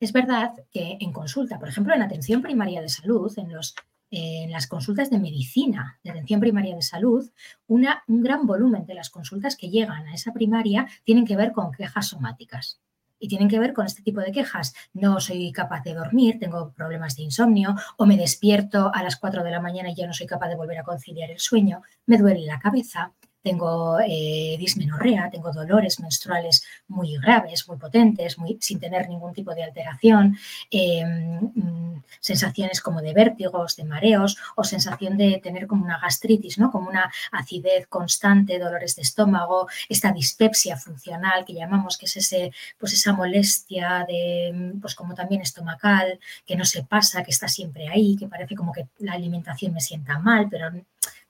Es verdad que en consulta, por ejemplo, en atención primaria de salud, en, los, en las consultas de medicina de atención primaria de salud, una, un gran volumen de las consultas que llegan a esa primaria tienen que ver con quejas somáticas y tienen que ver con este tipo de quejas. No soy capaz de dormir, tengo problemas de insomnio o me despierto a las 4 de la mañana y ya no soy capaz de volver a conciliar el sueño, me duele la cabeza, tengo eh, dismenorrea, tengo dolores menstruales muy graves, muy potentes, sin tener ningún tipo de alteración, em, mm, sensaciones como de vértigos, de mareos o sensación de tener como una gastritis, ¿no? como una acidez constante, dolores de estómago, esta dispepsia funcional que llamamos, que es ese, pues esa molestia de, pues como también estomacal, que no se pasa, que está siempre ahí, que parece como que la alimentación me sienta mal, pero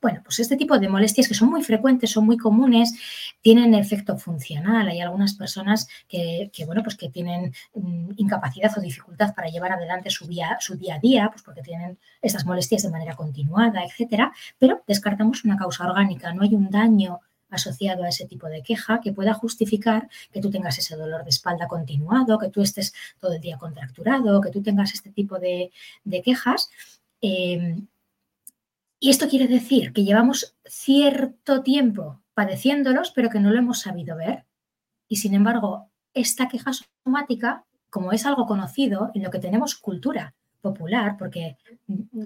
bueno, pues este tipo de molestias que son muy frecuentes, son muy comunes, tienen efecto funcional. Hay algunas personas que, bueno, pues que tienen mm, incapacidad o dificultad para llevar adelante su día, a día, pues porque tienen estas molestias de manera continuada, etcétera, pero descartamos una causa orgánica, no hay un daño asociado a ese tipo de queja que pueda justificar que tú tengas ese dolor de espalda continuado, que tú estés todo el día contracturado, que tú tengas este tipo de, quejas. Eh, y esto quiere decir que llevamos cierto tiempo padeciéndolos, pero que no lo hemos sabido ver. Y sin embargo, esta queja somática, como es algo conocido, en lo que tenemos cultura popular, porque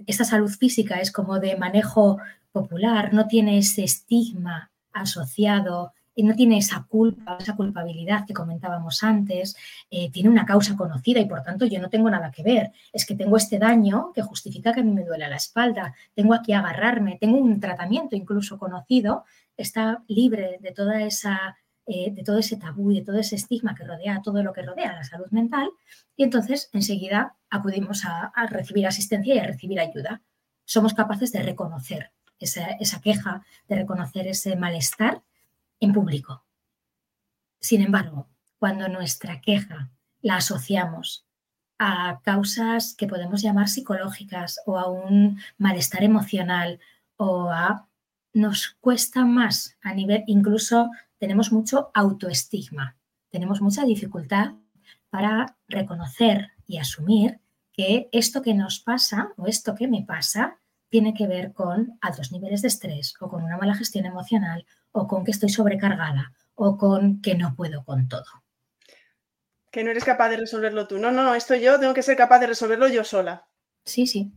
esta salud física es como de manejo popular, no tiene ese estigma asociado y no tiene esa culpa, esa culpabilidad que comentábamos antes, eh, tiene una causa conocida y por tanto yo no tengo nada que ver. Es que tengo este daño que justifica que a mí me duele la espalda, tengo aquí agarrarme, tengo un tratamiento incluso conocido, está libre de toda esa eh, de todo ese tabú y de todo ese estigma que rodea todo lo que rodea la salud mental y entonces enseguida acudimos a, recibir asistencia y a recibir ayuda. Somos capaces de reconocer esa queja, de reconocer ese malestar en público. Sin embargo, cuando nuestra queja la asociamos a causas que podemos llamar psicológicas o a un malestar emocional o a nos cuesta más a nivel, incluso tenemos mucho autoestigma, tenemos mucha dificultad para reconocer y asumir que esto que nos pasa o esto que me pasa tiene que ver con altos niveles de estrés o con una mala gestión emocional o con que estoy sobrecargada o con que no puedo con todo. Que no eres capaz de resolverlo tú. No, no, no, esto yo tengo que ser capaz de resolverlo yo sola. Sí, sí.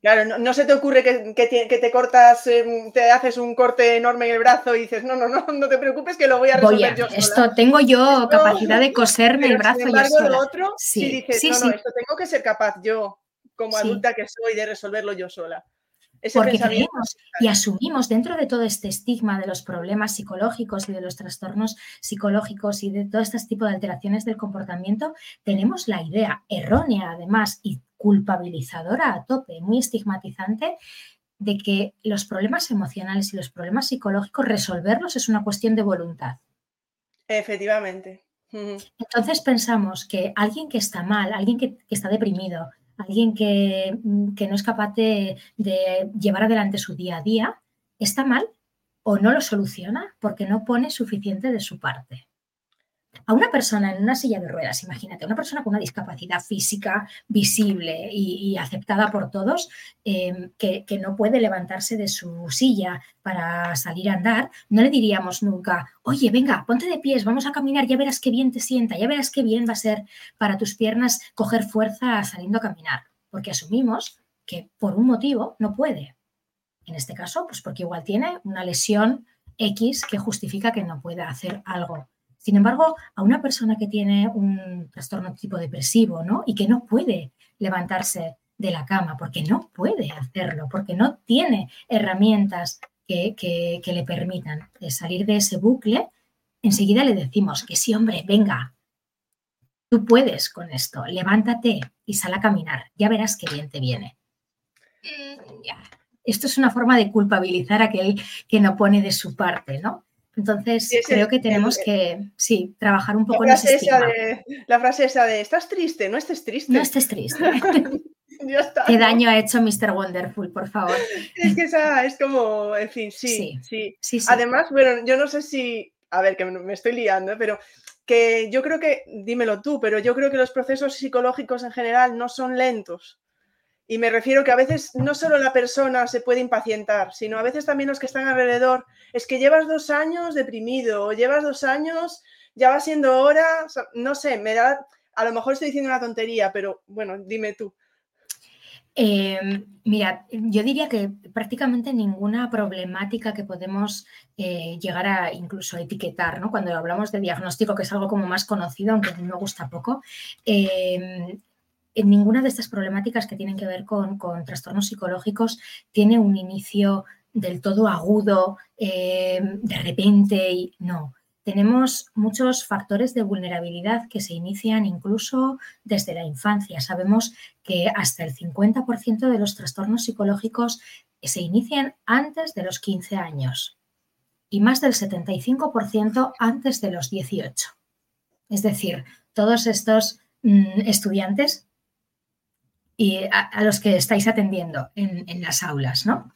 Claro, no, se te ocurre que, te, cortas, em, te haces un corte enorme en el brazo y dices, no, no, no, no te preocupes que lo voy a resolver yo sola. Esto tengo yo capacidad de coserme el brazo sin embargo, yo otro, sí, si dices, no, no, esto tengo que ser capaz yo, como adulta que soy, de resolverlo yo sola porque creemos y asumimos dentro de todo este estigma de los problemas psicológicos y de los trastornos psicológicos y de todo este tipo de alteraciones del comportamiento, tenemos la idea errónea además y culpabilizadora a tope, muy estigmatizante, de que los problemas emocionales y los problemas psicológicos resolverlos es una cuestión de voluntad. Efectivamente. Entonces pensamos que alguien que está mal, alguien que, que está deprimido, alguien mm, que, no es capaz de, de, llevar adelante su día a día, está mal o no lo soluciona porque no pone suficiente de su parte a una persona en una silla de ruedas, imagínate, una persona con una discapacidad física visible y, aceptada por todos, em, que, no puede levantarse de su silla para salir a andar, no le diríamos nunca, oye, venga, ponte de pies, vamos a caminar, ya verás qué bien te sienta, ya verás qué bien va a ser para tus piernas coger fuerza saliendo a caminar, porque asumimos que por un motivo no puede. En este caso, pues porque igual tiene una lesión X que justifica que no pueda hacer algo sin embargo, a una persona que tiene un trastorno tipo depresivo ¿no? y que no puede levantarse de la cama porque no puede hacerlo, porque no tiene herramientas que, le permitan salir de ese bucle, enseguida le decimos que sí, hombre, venga, tú puedes con esto, levántate y sal a caminar, ya verás qué bien te viene. Mm, esto es una forma de culpabilizar a aquel que no pone de su parte, ¿no? Entonces, creo que tenemos que, sí, trabajar un poco en ese estigma. la frase esa de, ¿estás triste? No estés triste. No estés triste. ya está. ¿Qué daño ha hecho Mr. Wonderful, por favor? Es que esa es como, en fin, sí, sí. sí. Además, bueno, yo no sé si, a ver, que me estoy liando, pero que yo creo que, dímelo tú, pero yo creo que los procesos psicológicos en general no son lentos. Y me refiero que a veces no solo la persona se puede impacientar, sino a veces también los que están alrededor. Es que llevas dos años deprimido o llevas dos años, ya va siendo hora, no sé, me da, a lo mejor estoy diciendo una tontería, pero bueno, dime tú. Em, mira, yo diría que prácticamente ninguna problemática que podemos eh, llegar a incluso etiquetar, ¿no? Cuando hablamos de diagnóstico, que es algo como más conocido, aunque me gusta poco, em, ninguna de estas problemáticas que tienen que ver con, trastornos psicológicos tiene un inicio del todo agudo, em, de repente, y no tenemos muchos factores de vulnerabilidad que se inician incluso desde la infancia. Sabemos que hasta el 50% de los trastornos psicológicos se inician antes de los 15 años y más del 75% antes de los 18. Es decir, todos estos mm, estudiantes y a, los que estáis atendiendo en, las aulas, ¿no?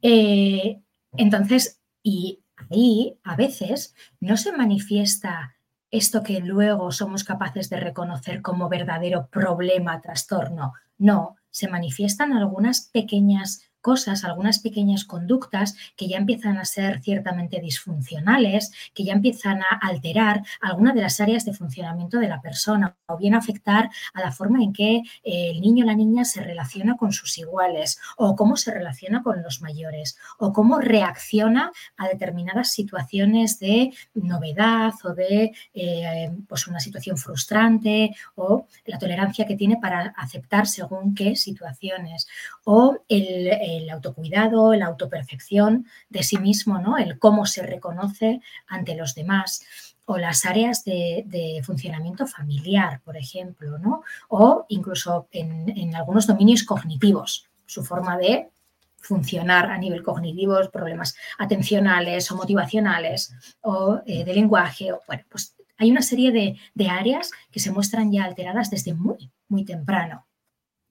Eh, entonces, y ahí a veces no se manifiesta esto que luego somos capaces de reconocer como verdadero problema, trastorno. No, se manifiestan algunas pequeñas cosas, algunas pequeñas conductas que ya empiezan a ser ciertamente disfuncionales, que ya empiezan a alterar alguna de las áreas de funcionamiento de la persona o bien afectar a la forma en que eh, el niño o la niña se relaciona con sus iguales o cómo se relaciona con los mayores o cómo reacciona a determinadas situaciones de novedad o de eh, pues una situación frustrante o la tolerancia que tiene para aceptar según qué situaciones o el el autocuidado, la autopercepción de sí mismo, ¿no? el cómo se reconoce ante los demás o las áreas de, funcionamiento familiar, por ejemplo, ¿no? o incluso en, algunos dominios cognitivos, su forma de funcionar a nivel cognitivo, problemas atencionales o motivacionales o eh, de lenguaje. O, bueno, pues hay una serie de, de, áreas que se muestran ya alteradas desde muy, muy temprano.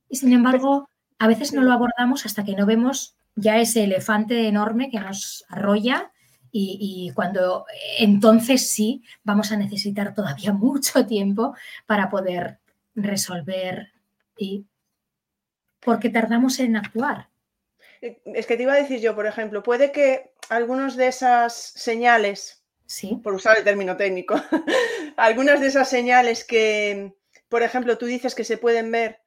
Y sin embargo, a veces no lo abordamos hasta que no vemos ya ese elefante enorme que nos arrolla y, cuando entonces sí vamos a necesitar todavía mucho tiempo para poder resolver y porque tardamos en actuar. Eh, es que te iba a decir yo, por ejemplo, puede que algunas de esas señales, sí. por usar el término técnico, algunas de esas señales que, por ejemplo, tú dices que se pueden ver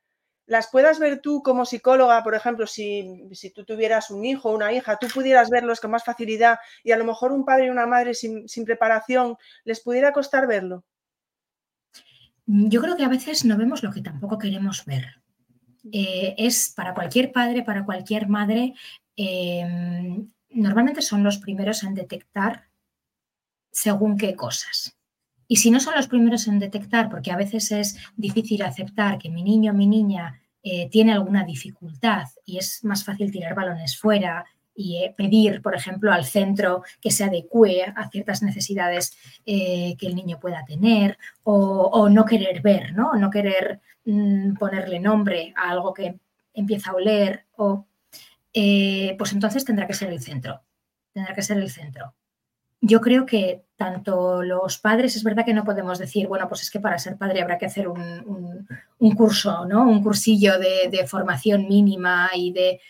las puedas ver tú como psicóloga, por ejemplo, si, tú tuvieras un hijo o una hija, tú pudieras verlos con más facilidad y a lo mejor un padre y una madre sin, preparación les pudiera costar verlo? Yo creo que a veces no vemos lo que tampoco queremos ver. Eh, es para cualquier padre, para cualquier madre, em, normalmente son los primeros en detectar según qué cosas. Y si no son los primeros en detectar, porque a veces es difícil aceptar que mi niño o mi niña eh, tiene alguna dificultad y es más fácil tirar balones fuera y eh, pedir, por ejemplo, al centro que se adecue a ciertas necesidades eh, que el niño pueda tener o, no querer ver, ¿no? no querer mm, ponerle nombre a algo que empieza a oler o pues entonces tendrá que ser el centro, tendrá que ser el centro yo creo que tanto los padres, es verdad que no podemos decir, bueno, pues es que para ser padre habrá que hacer un, curso, ¿no? Un cursillo de, formación mínima y de,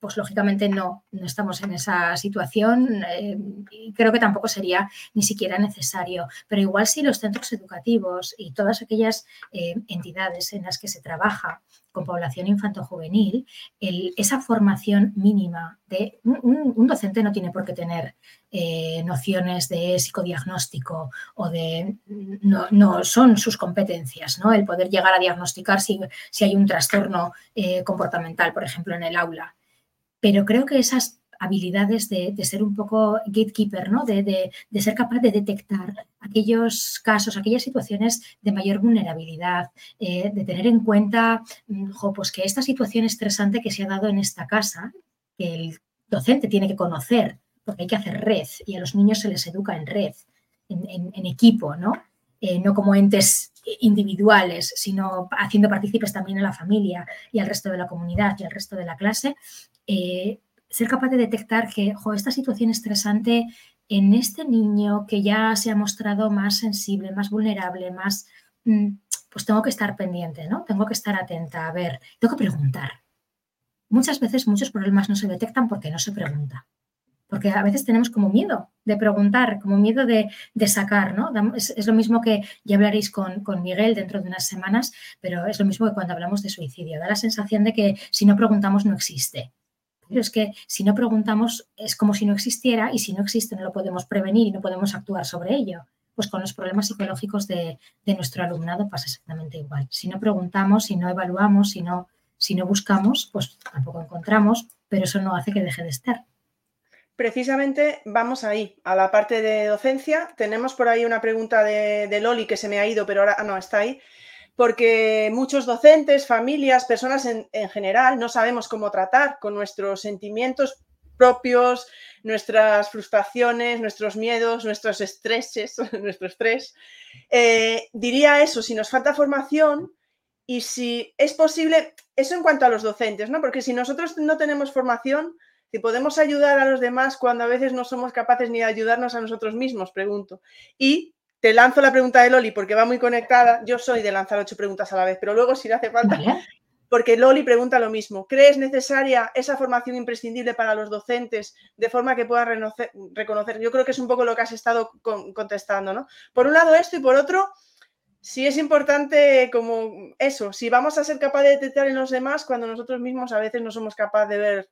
pues lógicamente no, no estamos en esa situación eh, y creo que tampoco sería ni siquiera necesario. Pero igual si los centros educativos y todas aquellas eh, entidades en las que se trabaja con población infanto-juvenil, esa formación mínima de un, docente no tiene por qué tener eh, nociones de psicodiagnóstico o de no, son sus competencias, ¿no? El poder llegar a diagnosticar si, si hay un trastorno comportamental, por ejemplo, en el aula. Pero creo que esas habilidades de, ser un poco gatekeeper, ¿no? De, ser capaz de detectar aquellos casos, aquellas situaciones de mayor vulnerabilidad, eh, de tener en cuenta mm, pues que esta situación estresante que se ha dado en esta casa, que el docente tiene que conocer, porque hay que hacer red y a los niños se les educa en red, en, equipo, ¿no? Eh, no como entes individuales, sino haciendo partícipes también a la familia y al resto de la comunidad y al resto de la clase, eh, ser capaz de detectar que esta situación estresante en este niño que ya se ha mostrado más sensible, más vulnerable, más, mm, pues tengo que estar pendiente, ¿no? Tengo que estar atenta, a ver, tengo que preguntar. Muchas veces muchos problemas no se detectan porque no se pregunta, porque a veces tenemos como miedo de preguntar, como miedo de, sacar, ¿no? Es, lo mismo que ya hablaréis con, con, Miguel dentro de unas semanas, pero es lo mismo que cuando hablamos de suicidio. Da la sensación de que si no preguntamos no existe. Pero es que si no preguntamos es como si no existiera y si no existe no lo podemos prevenir y no podemos actuar sobre ello. Pues con los problemas psicológicos de, nuestro alumnado pasa exactamente igual. Si no preguntamos, si no evaluamos, si no, si no buscamos, pues tampoco encontramos, pero eso no hace que deje de estar. Precisamente vamos ahí, a la parte de docencia. Tenemos por ahí una pregunta de, de Loli que se me ha ido, pero ahora no, está ahí porque muchos docentes, familias, personas en, general no sabemos cómo tratar con nuestros sentimientos propios, nuestras frustraciones, nuestros miedos, nuestros estreses, nuestro estrés. Eh, diría eso, si nos falta formación y si es posible, eso en cuanto a los docentes, ¿no? Porque si nosotros no tenemos formación, si podemos ayudar a los demás cuando a veces no somos capaces ni de ayudarnos a nosotros mismos, pregunto. Y te lanzo la pregunta de Loli porque va muy conectada. Yo soy de lanzar ocho preguntas a la vez, pero luego si le hace falta, porque Loli pregunta lo mismo. ¿Crees necesaria esa formación imprescindible para los docentes de forma que puedan reconocer? Yo creo que es un poco lo que has estado contestando, ¿no? Por un lado esto y por otro, sí es importante como eso, si vamos a ser capaces de detectar en los demás cuando nosotros mismos a veces no somos capaces de ver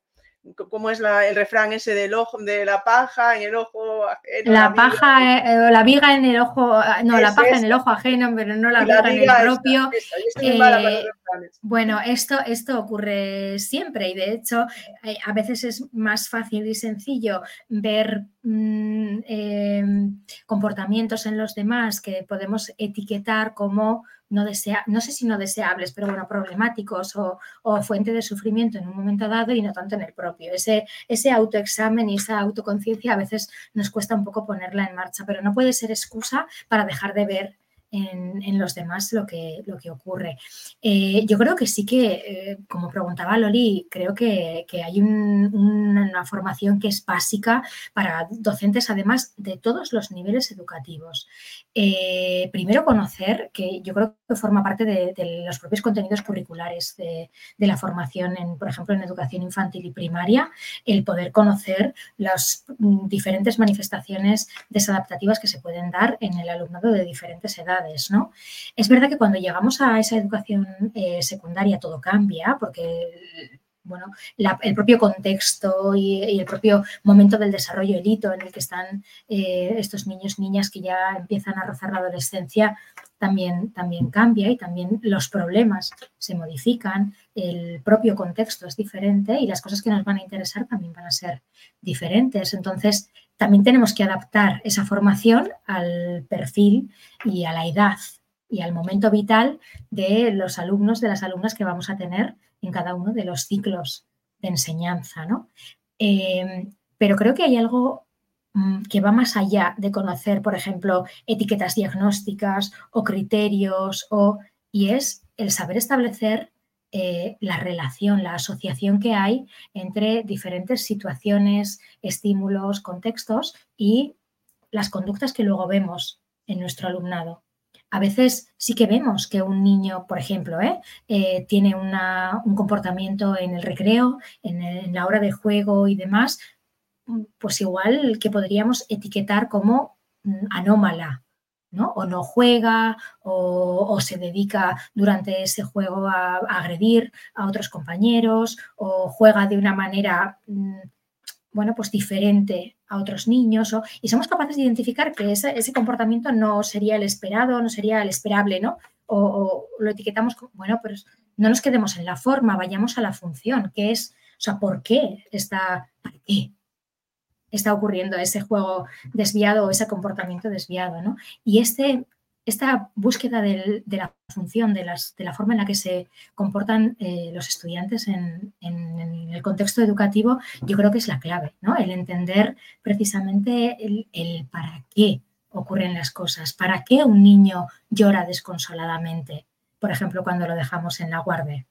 ¿Cómo es el refrán ese del ojo, de la paja en el ojo ajeno? La, paja, eh, la viga en el ojo, ah, no, la paja en el ojo ajeno, pero no la, viga, en el propio. Eh, bueno, esto, esto ocurre siempre y de hecho eh, a veces es más fácil y sencillo ver mm, comportamientos en los demás que podemos etiquetar como no, desea, no sé si no deseables, pero bueno, problemáticos o, fuente de sufrimiento en un momento dado y no tanto en el propio. Ese, ese autoexamen y esa autoconciencia a veces nos cuesta un poco ponerla en marcha, pero no puede ser excusa para dejar de ver en, los demás lo que, lo que ocurre. Eh, yo creo que sí que, eh, como preguntaba Loli, creo que, hay una formación que es básica para docentes, además de todos los niveles educativos. Eh, primero, conocer, que yo creo que forma parte de, los propios contenidos curriculares de, la formación, en, por ejemplo, en educación infantil y primaria, el poder conocer las diferentes manifestaciones desadaptativas que se pueden dar en el alumnado de diferentes edades Es verdad que cuando llegamos a esa educación eh, secundaria todo cambia, porque bueno, el propio contexto y, el propio momento del desarrollo, el hito en el que están eh, estos niños, niñas que ya empiezan a rozar la adolescencia, también, también cambia y también los problemas se modifican, el propio contexto es diferente y las cosas que nos van a interesar también van a ser diferentes. Entonces, también tenemos que adaptar esa formación al perfil y a la edad y al momento vital de los alumnos, de las alumnas que vamos a tener en cada uno de los ciclos de enseñanza. ¿no? Eh, pero creo que hay algo mm, que va más allá de conocer, por ejemplo, etiquetas diagnósticas o criterios, o, y es el saber establecer eh, la relación, la asociación que hay entre diferentes situaciones, estímulos, contextos y las conductas que luego vemos en nuestro alumnado. A veces sí que vemos que un niño, por ejemplo, ¿eh? Eh, tiene un comportamiento en el recreo, en, la hora de juego y demás, pues igual que podríamos etiquetar como mm, anómala, o no juega o, se dedica durante ese juego a, agredir a otros compañeros o juega de una manera, mm, bueno, pues diferente a otros niños y somos capaces de identificar que ese, comportamiento no sería el esperado, no sería el esperable, ¿no? O, lo etiquetamos como, bueno, pero no nos quedemos en la forma, vayamos a la función, que es, o sea, ¿por qué está, para qué? está ocurriendo ese juego desviado o ese comportamiento desviado. ¿no? Y este, esta búsqueda de la función, de, las, de, la forma en la que se comportan eh, los estudiantes en, el contexto educativo, yo creo que es la clave, ¿no? El entender precisamente el, el, para qué ocurren las cosas, para qué un niño llora desconsoladamente, por ejemplo, cuando lo dejamos en la guardia.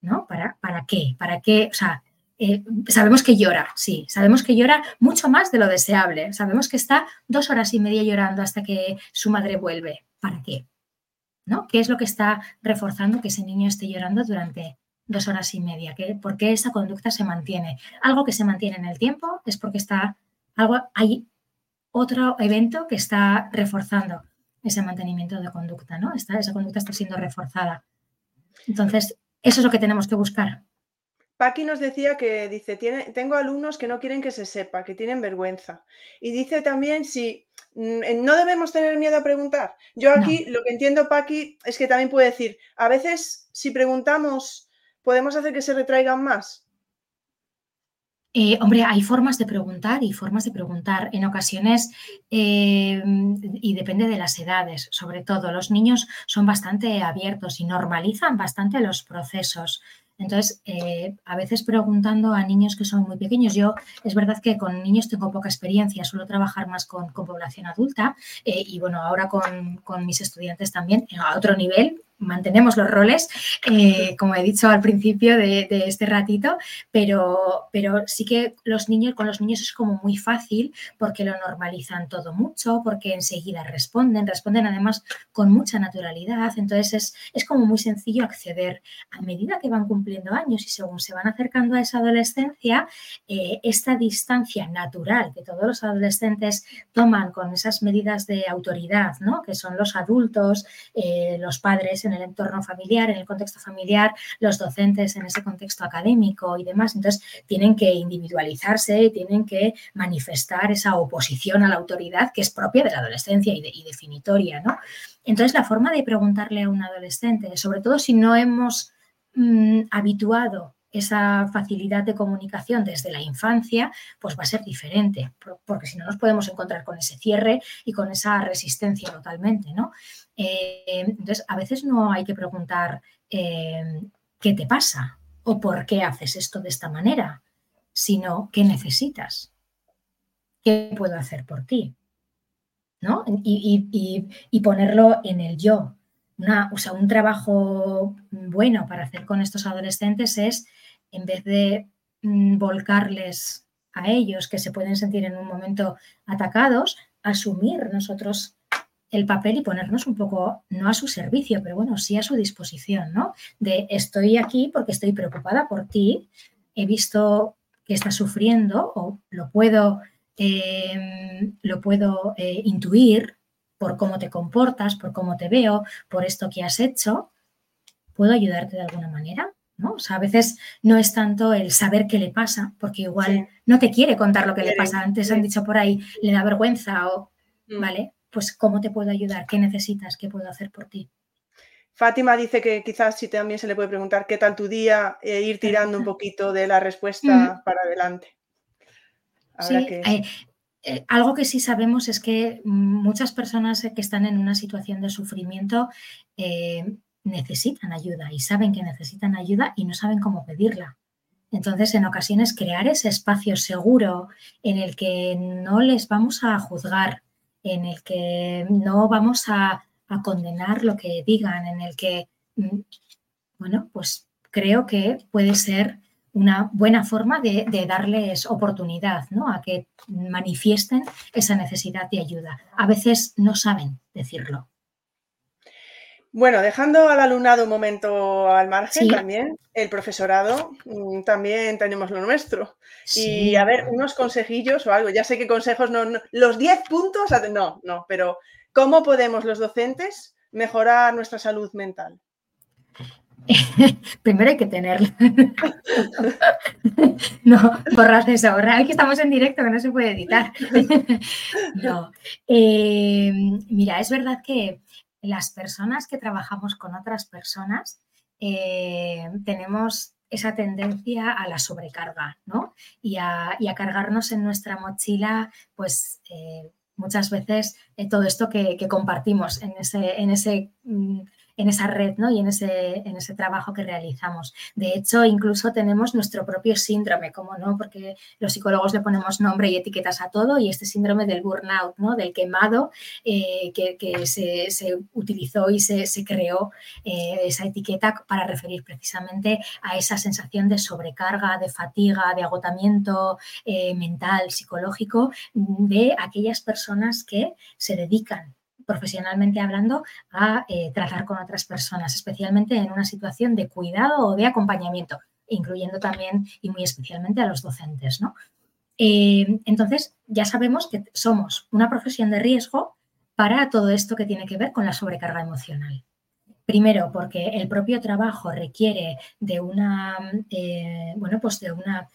¿No? ¿Para, ¿Para qué? ¿Para qué? O sea, eh, sabemos que llora, sí, sabemos que llora mucho más de lo deseable. Sabemos que está dos horas y media llorando hasta que su madre vuelve. ¿Para qué? ¿No? ¿Qué es lo que está reforzando que ese niño esté llorando durante dos horas y media? ¿Qué, ¿Por qué esa conducta se mantiene? Algo que se mantiene en el tiempo es porque está algo, hay otro evento que está reforzando ese mantenimiento de conducta, ¿no? esa conducta está siendo reforzada. Entonces, eso es lo que tenemos que buscar. Paqui nos decía que dice, tiene, tengo alumnos que no quieren que se sepa, que tienen vergüenza. Y dice también si mm, no debemos tener miedo a preguntar. Yo aquí lo que entiendo, Paqui, es que también puede decir, a veces si preguntamos, podemos hacer que se retraigan más. Eh, hombre, hay formas de preguntar y formas de preguntar. En ocasiones, eh, y depende de las edades, sobre todo, los niños son bastante abiertos y normalizan bastante los procesos. Entonces, eh, a veces preguntando a niños que son muy pequeños, yo es verdad que con niños tengo poca experiencia, suelo trabajar más con, población adulta y bueno, ahora con, con, mis estudiantes también a otro nivel, mantenemos los roles, eh, como he dicho al principio de, este ratito, pero, pero sí que los niños, con los niños es como muy fácil porque lo normalizan todo mucho, porque enseguida responden, responden además con mucha naturalidad, entonces es, es como muy sencillo acceder. A medida que van cumpliendo años y según se van acercando a esa adolescencia, eh, esta distancia natural que todos los adolescentes toman con esas medidas de autoridad, ¿no? que son los adultos, eh, los padres, en el entorno familiar, en el contexto familiar, los docentes en ese contexto académico y demás. Entonces, tienen que individualizarse, tienen que manifestar esa oposición a la autoridad que es propia de la adolescencia y, definitoria, ¿no? Entonces, la forma de preguntarle a un adolescente, sobre todo si no hemos mm, habituado esa facilidad de comunicación desde la infancia, pues va a ser diferente, porque si no nos podemos encontrar con ese cierre y con esa resistencia totalmente, ¿no? Eh, entonces, a veces no hay que preguntar eh, qué te pasa o por qué haces esto de esta manera, sino qué necesitas, qué puedo hacer por ti, ¿no? Y, ponerlo en el yo. o sea, un trabajo bueno para hacer con estos adolescentes es en vez de mm, volcarles a ellos que se pueden sentir en un momento atacados, asumir nosotros el papel y ponernos un poco, no a su servicio, pero bueno, sí a su disposición, ¿no? De estoy aquí porque estoy preocupada por ti, he visto que estás sufriendo o lo puedo, em, lo puedo eh, intuir por cómo te comportas, por cómo te veo, por esto que has hecho, ¿puedo ayudarte de alguna manera? ¿no? O sea, a veces no es tanto el saber qué le pasa, porque igual no te quiere contar lo que le pasa. Antes han dicho por ahí, le da vergüenza o, mm. ¿vale? Pues cómo te puedo ayudar, qué necesitas, qué puedo hacer por ti. Fátima dice que quizás si también se le puede preguntar qué tal tu día, e ir tirando un poquito de la respuesta para adelante. sí, eh, eh, algo que sí sabemos es que muchas personas que están en una situación de sufrimiento eh, necesitan ayuda y saben que necesitan ayuda y no saben cómo pedirla. Entonces, en ocasiones, crear ese espacio seguro en el que no les vamos a juzgar, en el que no vamos a, condenar lo que digan, en el que, mm, bueno, pues creo que puede ser una buena forma de, de, darles oportunidad ¿no? a que manifiesten esa necesidad de ayuda. A veces no saben decirlo. Bueno, dejando al alumnado un momento al margen también, el profesorado mm, también tenemos lo nuestro. Y a ver, unos consejillos o algo. Ya sé que consejos no, los 10 puntos, no, no, pero ¿cómo podemos los docentes mejorar nuestra salud mental? Primero hay que tenerla. no, borras de sobra. Aquí estamos en directo, que no se puede editar. no. Eh, mira, es verdad que las personas que trabajamos con otras personas eh, tenemos esa tendencia a la sobrecarga, ¿no? Y a, cargarnos en nuestra mochila, pues eh, muchas veces eh, todo esto que, compartimos en ese, en ese mm, en esa red ¿no? y en ese, en ese trabajo que realizamos. De hecho, incluso tenemos nuestro propio síndrome, como no, porque los psicólogos le ponemos nombre y etiquetas a todo y este síndrome del burnout, ¿no? del quemado eh, que, se, utilizó y se, creó eh, esa etiqueta para referir precisamente a esa sensación de sobrecarga, de fatiga, de agotamiento eh, mental, psicológico de aquellas personas que se dedican profesionalmente hablando, a eh, tratar con otras personas, especialmente en una situación de cuidado o de acompañamiento, incluyendo también y muy especialmente a los docentes. ¿no? Eh, entonces, ya sabemos que somos una profesión de riesgo para todo esto que tiene que ver con la sobrecarga emocional. Primero, porque el propio trabajo requiere de una, eh, bueno, pues de una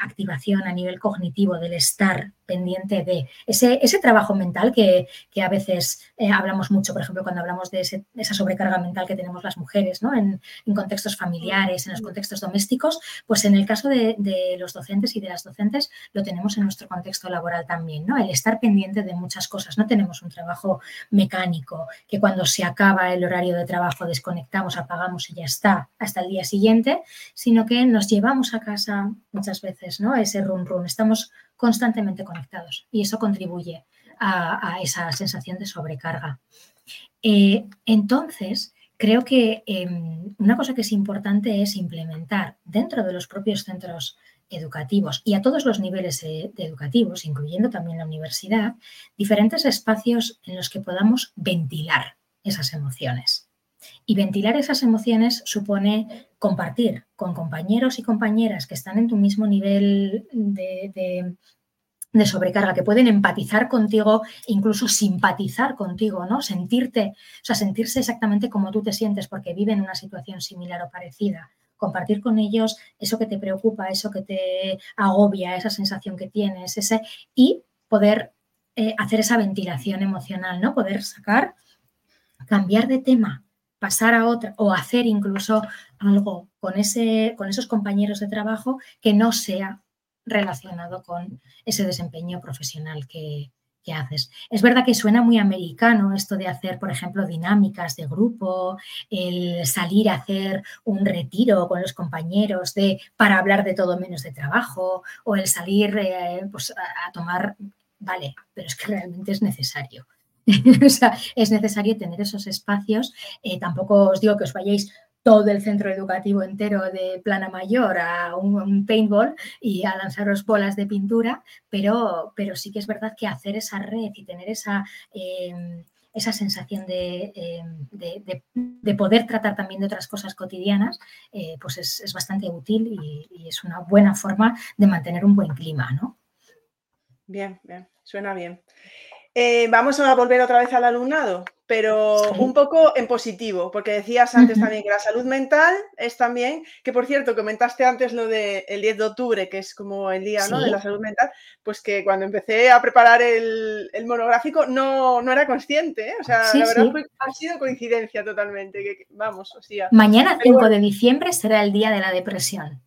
activación a nivel cognitivo del estar pendiente de ese, ese trabajo mental que, a veces eh, hablamos mucho, por ejemplo, cuando hablamos de esa sobrecarga mental que tenemos las mujeres ¿no? en, contextos familiares, en los contextos domésticos, pues en el caso de, los docentes y de las docentes lo tenemos en nuestro contexto laboral también, ¿no? el estar pendiente de muchas cosas. No tenemos un trabajo mecánico que cuando se acaba el horario de trabajo desconectamos, apagamos y ya está hasta el día siguiente, sino que nos llevamos a casa muchas veces ¿no? ese run run. Estamos constantemente conectados y eso contribuye a, esa sensación de sobrecarga. Eh, entonces, creo que em, una cosa que es importante es implementar dentro de los propios centros educativos y a todos los niveles educativos, incluyendo también la universidad, diferentes espacios en los que podamos ventilar esas emociones. Y ventilar esas emociones supone compartir con compañeros y compañeras que están en tu mismo nivel de, sobrecarga, que pueden empatizar contigo, incluso simpatizar contigo, ¿no? Sentirte, o sea, sentirse exactamente como tú te sientes porque viven una situación similar o parecida. Compartir con ellos eso que te preocupa, eso que te agobia, esa sensación que tienes, ese, y poder eh, hacer esa ventilación emocional, ¿no? Poder sacar, cambiar de tema, pasar a otra o hacer incluso algo con, ese, con esos compañeros de trabajo que no sea relacionado con ese desempeño profesional que, haces. Es verdad que suena muy americano esto de hacer, por ejemplo, dinámicas de grupo, el salir a hacer un retiro con los compañeros de, para hablar de todo menos de trabajo, o el salir eh, pues, a, tomar, vale, pero es que realmente es necesario. es necesario tener esos espacios. Eh, tampoco os digo que os vayáis todo el centro educativo entero de plana mayor a un, paintball y a lanzaros bolas de pintura, pero, pero, sí que es verdad que hacer esa red y tener esa, em, esa sensación em, de, poder tratar también de otras cosas cotidianas, eh, pues es, bastante útil y, y, es una buena forma de mantener un buen clima, ¿no? Bien, bien, suena bien. Eh, vamos a volver otra vez al alumnado, pero un poco en positivo, porque decías antes también que la salud mental es también, que por cierto, comentaste antes lo del 10 de octubre, que es como el día de la salud mental, pues que cuando empecé a preparar el, monográfico no, no, era consciente, ¿eh? o sea, la verdad ha sido coincidencia totalmente, que, vamos, o sea. Mañana 5 de diciembre será el día de la depresión.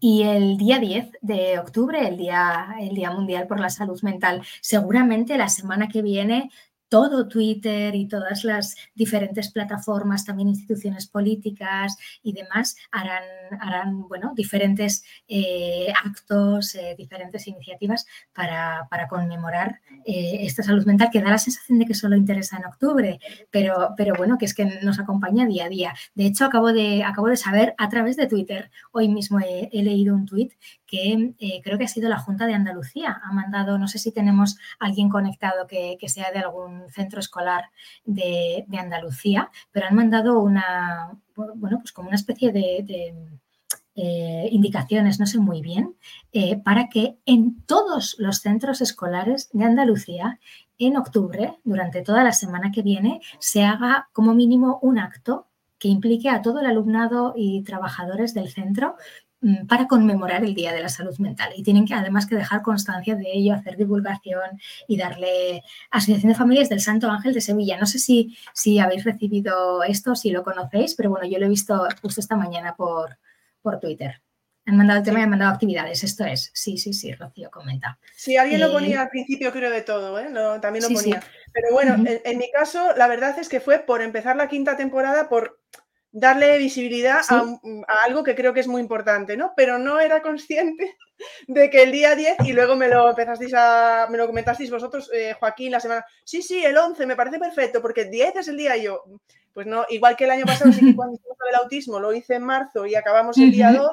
Y el día 10 de octubre, el día, el día Mundial por la Salud Mental, seguramente la semana que viene todo Twitter y todas las diferentes plataformas, también instituciones políticas y demás, harán, harán bueno, diferentes eh, actos, eh, diferentes iniciativas para, conmemorar eh, esta salud mental que da la sensación de que solo interesa en octubre, pero, pero bueno, que es que nos acompaña día a día. De hecho, acabo de, acabo de saber a través de Twitter, hoy mismo he, leído un tuit que creo que ha sido la Junta de Andalucía. Ha mandado, no sé si tenemos alguien conectado que sea de algún centro escolar de, Andalucía, pero han mandado una, bueno, pues como una especie de, eh, indicaciones, no sé muy bien, eh, para que en todos los centros escolares de Andalucía, en octubre, durante toda la semana que viene, se haga como mínimo un acto que implique a todo el alumnado y trabajadores del centro para conmemorar el Día de la Salud Mental y tienen que además que dejar constancia de ello, hacer divulgación y darle Asociación de Familias del Santo Ángel de Sevilla. No sé si, si habéis recibido esto, si lo conocéis, pero bueno, yo lo he visto justo esta mañana por, por Twitter. Han mandado el tema y han mandado actividades, esto es. Sí, sí, sí, Rocío comenta. Sí, alguien lo eh, ponía al principio, creo, de todo, ¿eh? también lo ponía. Pero bueno, en, mi caso, la verdad es que fue por empezar la quinta temporada, por darle visibilidad a, algo que creo que es muy importante, ¿no? Pero no era consciente de que el día 10, y luego me lo empezasteis a, me lo comentasteis vosotros, eh, Joaquín, la semana, sí, sí, el 11, me parece perfecto, porque el 10 es el día, y yo, pues no, igual que el año pasado, sí cuando hicimos el autismo, lo hice en marzo y acabamos el día 2,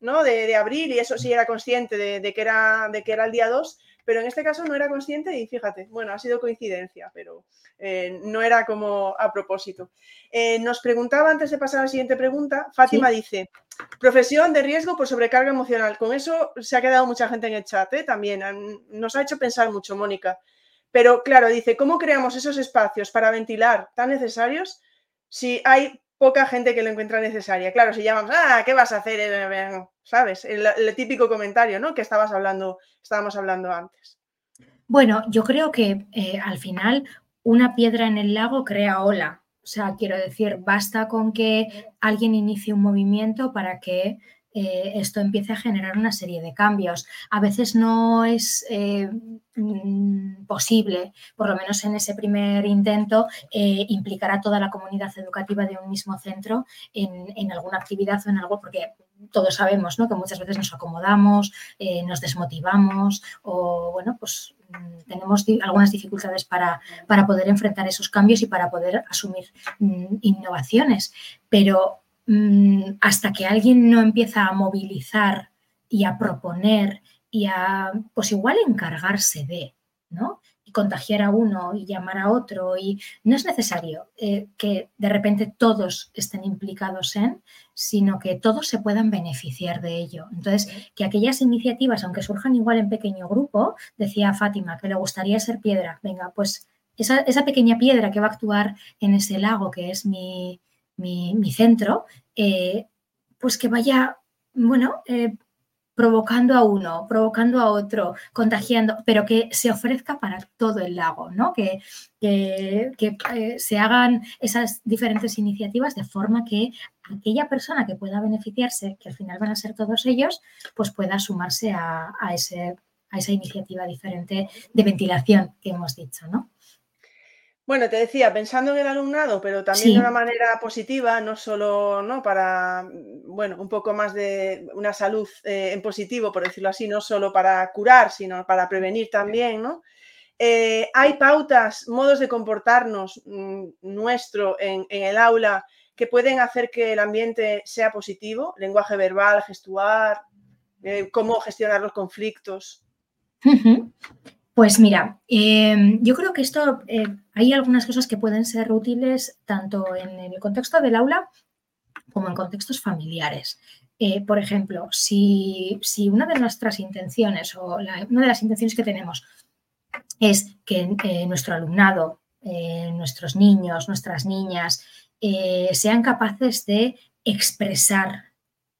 ¿no? De, abril, y eso sí era consciente de, que era, de que era el día 2, pero en este caso no era consciente y fíjate, bueno, ha sido coincidencia, pero eh, no era como a propósito. Eh, nos preguntaba antes de pasar a la siguiente pregunta, Fátima dice, profesión de riesgo por sobrecarga emocional. Con eso se ha quedado mucha gente en el chat ¿eh? también. Nos ha hecho pensar mucho, Mónica. Pero claro, dice, ¿cómo creamos esos espacios para ventilar tan necesarios si hay poca gente que lo encuentra necesaria? Claro, si llamamos, ah, ¿qué vas a hacer? ¿Sabes? El, típico comentario, ¿no? Que estabas hablando, estábamos hablando antes. Bueno, yo creo que eh, al final una piedra en el lago crea ola. O sea, quiero decir, basta con que alguien inicie un movimiento para que eh, esto empiece a generar una serie de cambios. A veces no es eh, mm, posible, por lo menos en ese primer intento, eh, implicar a toda la comunidad educativa de un mismo centro en, alguna actividad o en algo, porque todos sabemos que muchas veces nos acomodamos, nos desmotivamos o, bueno, pues mm, tenemos algunas dificultades para, para, poder enfrentar esos cambios y para poder asumir mm, innovaciones. Pero hasta que alguien no empieza a movilizar y a proponer y a, pues igual encargarse de, ¿no? Y contagiar a uno y llamar a otro y no es necesario eh, que de repente todos estén implicados en, sino que todos se puedan beneficiar de ello. Entonces, que aquellas iniciativas, aunque surjan igual en pequeño grupo, decía Fátima, que le gustaría ser piedra, venga, pues esa, esa pequeña piedra que va a actuar en ese lago que es mi, mi, centro, eh, pues que vaya, bueno, eh, provocando a uno, provocando a otro, contagiando, pero que se ofrezca para todo el lago, ¿no? Que, que, eh, se hagan esas diferentes iniciativas de forma que aquella persona que pueda beneficiarse, que al final van a ser todos ellos, pues pueda sumarse a, ese, a esa iniciativa diferente de ventilación que hemos dicho, ¿no? Bueno, te decía, pensando en el alumnado, pero también de una manera positiva, no solo ¿no? para, bueno, un poco más de una salud eh, en positivo, por decirlo así, no solo para curar, sino para prevenir también, ¿no? Eh, hay pautas, modos de comportarnos mm, nuestro en, el aula que pueden hacer que el ambiente sea positivo, lenguaje verbal, gestual, eh, cómo gestionar los conflictos. Pues mira, em, yo creo que esto, eh, hay algunas cosas que pueden ser útiles tanto en el contexto del aula como en contextos familiares. Eh, por ejemplo, si, una de nuestras intenciones o una de las intenciones que tenemos es que eh, nuestro alumnado, nuestros niños, nuestras niñas, sean capaces de expresar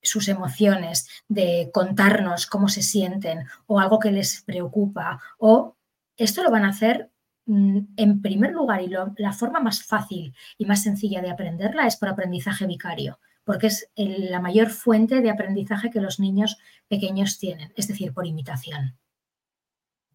sus emociones, de contarnos cómo se sienten o algo que les preocupa. O esto lo van a hacer mm, en primer lugar y la forma más fácil y más sencilla de aprenderla es por aprendizaje vicario, porque es la mayor fuente de aprendizaje que los niños pequeños tienen, es decir, por imitación.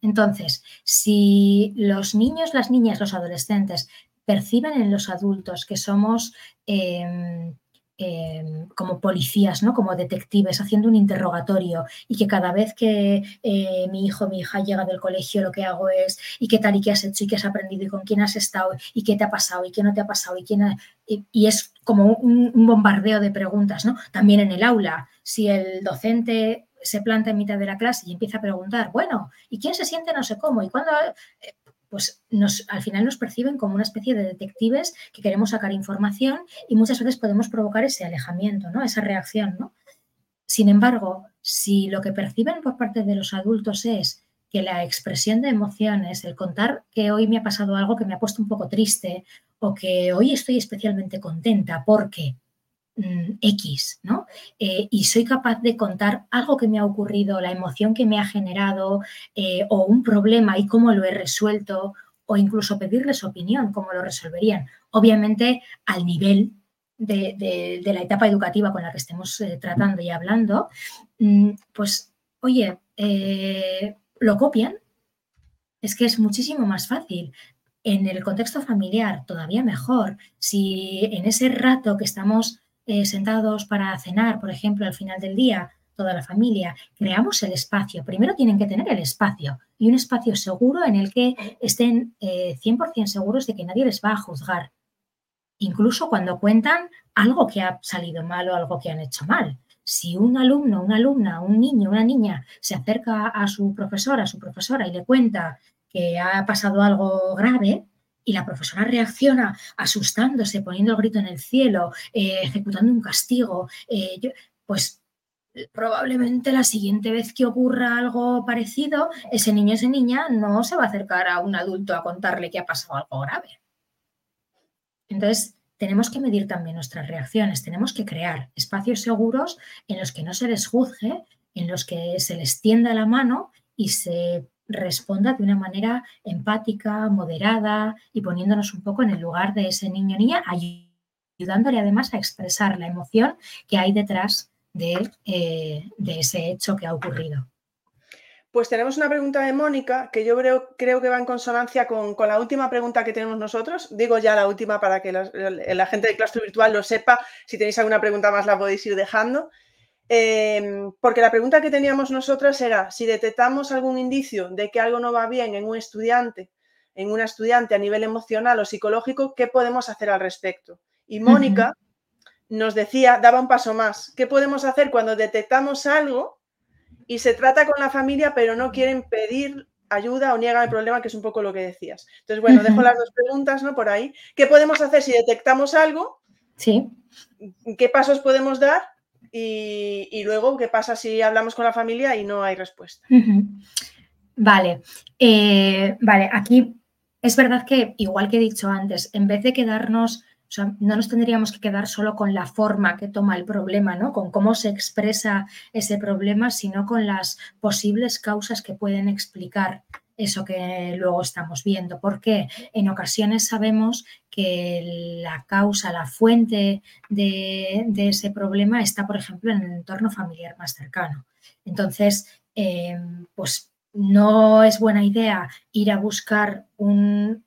Entonces, si los niños, las niñas, los adolescentes perciben en los adultos que somos em, Em, como policías, ¿no? como detectives, haciendo un interrogatorio y que cada vez que eh, mi hijo mi hija llega del colegio lo que hago es y qué tal y qué has hecho y qué has aprendido y con quién has estado y qué te ha pasado y qué no te ha pasado y quién y, es como un, bombardeo de preguntas, ¿no? También en el aula, si el docente se planta en mitad de la clase y empieza a preguntar, bueno, ¿y quién se siente no sé cómo? ¿Y cuándo? Pues nos, al final nos perciben como una especie de detectives que queremos sacar información y muchas veces podemos provocar ese alejamiento, ¿no? esa reacción. ¿no? Sin embargo, si lo que perciben por parte de los adultos es que la expresión de emociones, el contar que hoy me ha pasado algo que me ha puesto un poco triste o que hoy estoy especialmente contenta porque X, ¿no? Eh, y soy capaz de contar algo que me ha ocurrido, la emoción que me ha generado eh, o un problema y cómo lo he resuelto o incluso pedirles opinión, cómo lo resolverían. Obviamente al nivel de, la etapa educativa con la que estemos eh, tratando y hablando, mm, pues oye, lo copian. Es que es muchísimo más fácil. En el contexto familiar, todavía mejor. Si en ese rato que estamos eh, sentados para cenar, por ejemplo, al final del día, toda la familia, creamos el espacio. Primero tienen que tener el espacio y un espacio seguro en el que estén 100% eh, seguros de que nadie les va a juzgar, incluso cuando cuentan algo que ha salido mal o algo que han hecho mal. si un alumno, una alumna, un niño, una niña se acerca a su profesora, a su profesora y le cuenta que ha pasado algo grave, y la profesora reacciona asustándose, poniendo el grito en el cielo, eh, ejecutando un castigo, eh, pues probablemente la siguiente vez que ocurra algo parecido, ese niño, esa niña no se va a acercar a un adulto a contarle que ha pasado algo grave. Entonces, tenemos que medir también nuestras reacciones, tenemos que crear espacios seguros en los que no se les juzgue, en los que se les tienda la mano y se responda de una manera empática, moderada y poniéndonos un poco en el lugar de ese niño niña, ayudándole además a expresar la emoción que hay detrás de, eh, ese hecho que ha ocurrido. Pues tenemos una pregunta de Mónica que yo creo, creo que va en consonancia con, la última pregunta que tenemos nosotros. Digo ya la última para que la, gente de claustro virtual lo sepa. Si tenéis alguna pregunta más la podéis ir dejando. Em, porque la pregunta que teníamos nosotros era si detectamos algún indicio de que algo no va bien en un estudiante, en una estudiante a nivel emocional o psicológico, ¿qué podemos hacer al respecto? Y Mónica nos decía, daba un paso más, ¿qué podemos hacer cuando detectamos algo y se trata con la familia pero no quieren pedir ayuda o niegan el problema, que es un poco lo que decías? Entonces, bueno, dejo las dos preguntas, ¿no? Por ahí. ¿Qué podemos hacer si detectamos algo? Sí. ¿Qué pasos podemos dar? Y, luego, ¿qué pasa si hablamos con la familia y no hay respuesta? Vale, eh, vale, aquí es verdad que, igual que he dicho antes, en vez de quedarnos, no nos tendríamos que quedar solo con la forma que toma el problema, ¿no? Con cómo se expresa ese problema, sino con las posibles causas que pueden explicar eso que luego estamos viendo, porque en ocasiones sabemos que la causa, la fuente de, ese problema está, por ejemplo, en el entorno familiar más cercano. Entonces, em, pues no es buena idea ir a buscar un,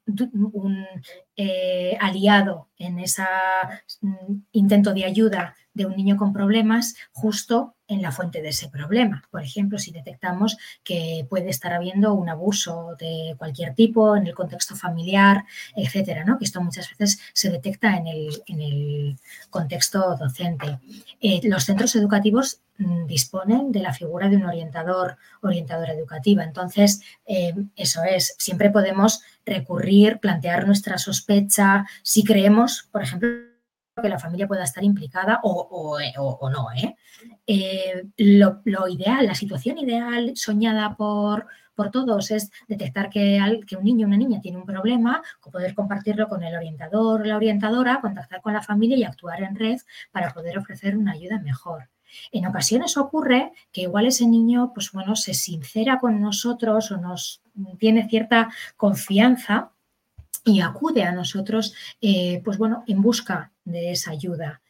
eh, aliado en ese mm, intento de ayuda de un niño con problemas justo en la fuente de ese problema. Por ejemplo, si detectamos que puede estar habiendo un abuso de cualquier tipo en el contexto familiar, etcétera, ¿no? que esto muchas veces se detecta en el, contexto docente. Eh, los centros educativos mm, disponen de la figura de un orientador, orientadora educativa. Entonces, eh, eso es, siempre podemos recurrir, plantear nuestra sospecha, si creemos, por ejemplo, que la familia pueda estar implicada o, no. ¿eh? Eh, lo, ideal, la situación ideal soñada por, por todos es detectar que, que, un niño o una niña tiene un problema, o poder compartirlo con el orientador o la orientadora, contactar con la familia y actuar en red para poder ofrecer una ayuda mejor. En ocasiones ocurre que igual ese niño, pues bueno, se sincera con nosotros o nos tiene cierta confianza y acude a nosotros, eh, pues bueno, en busca de esa ayuda.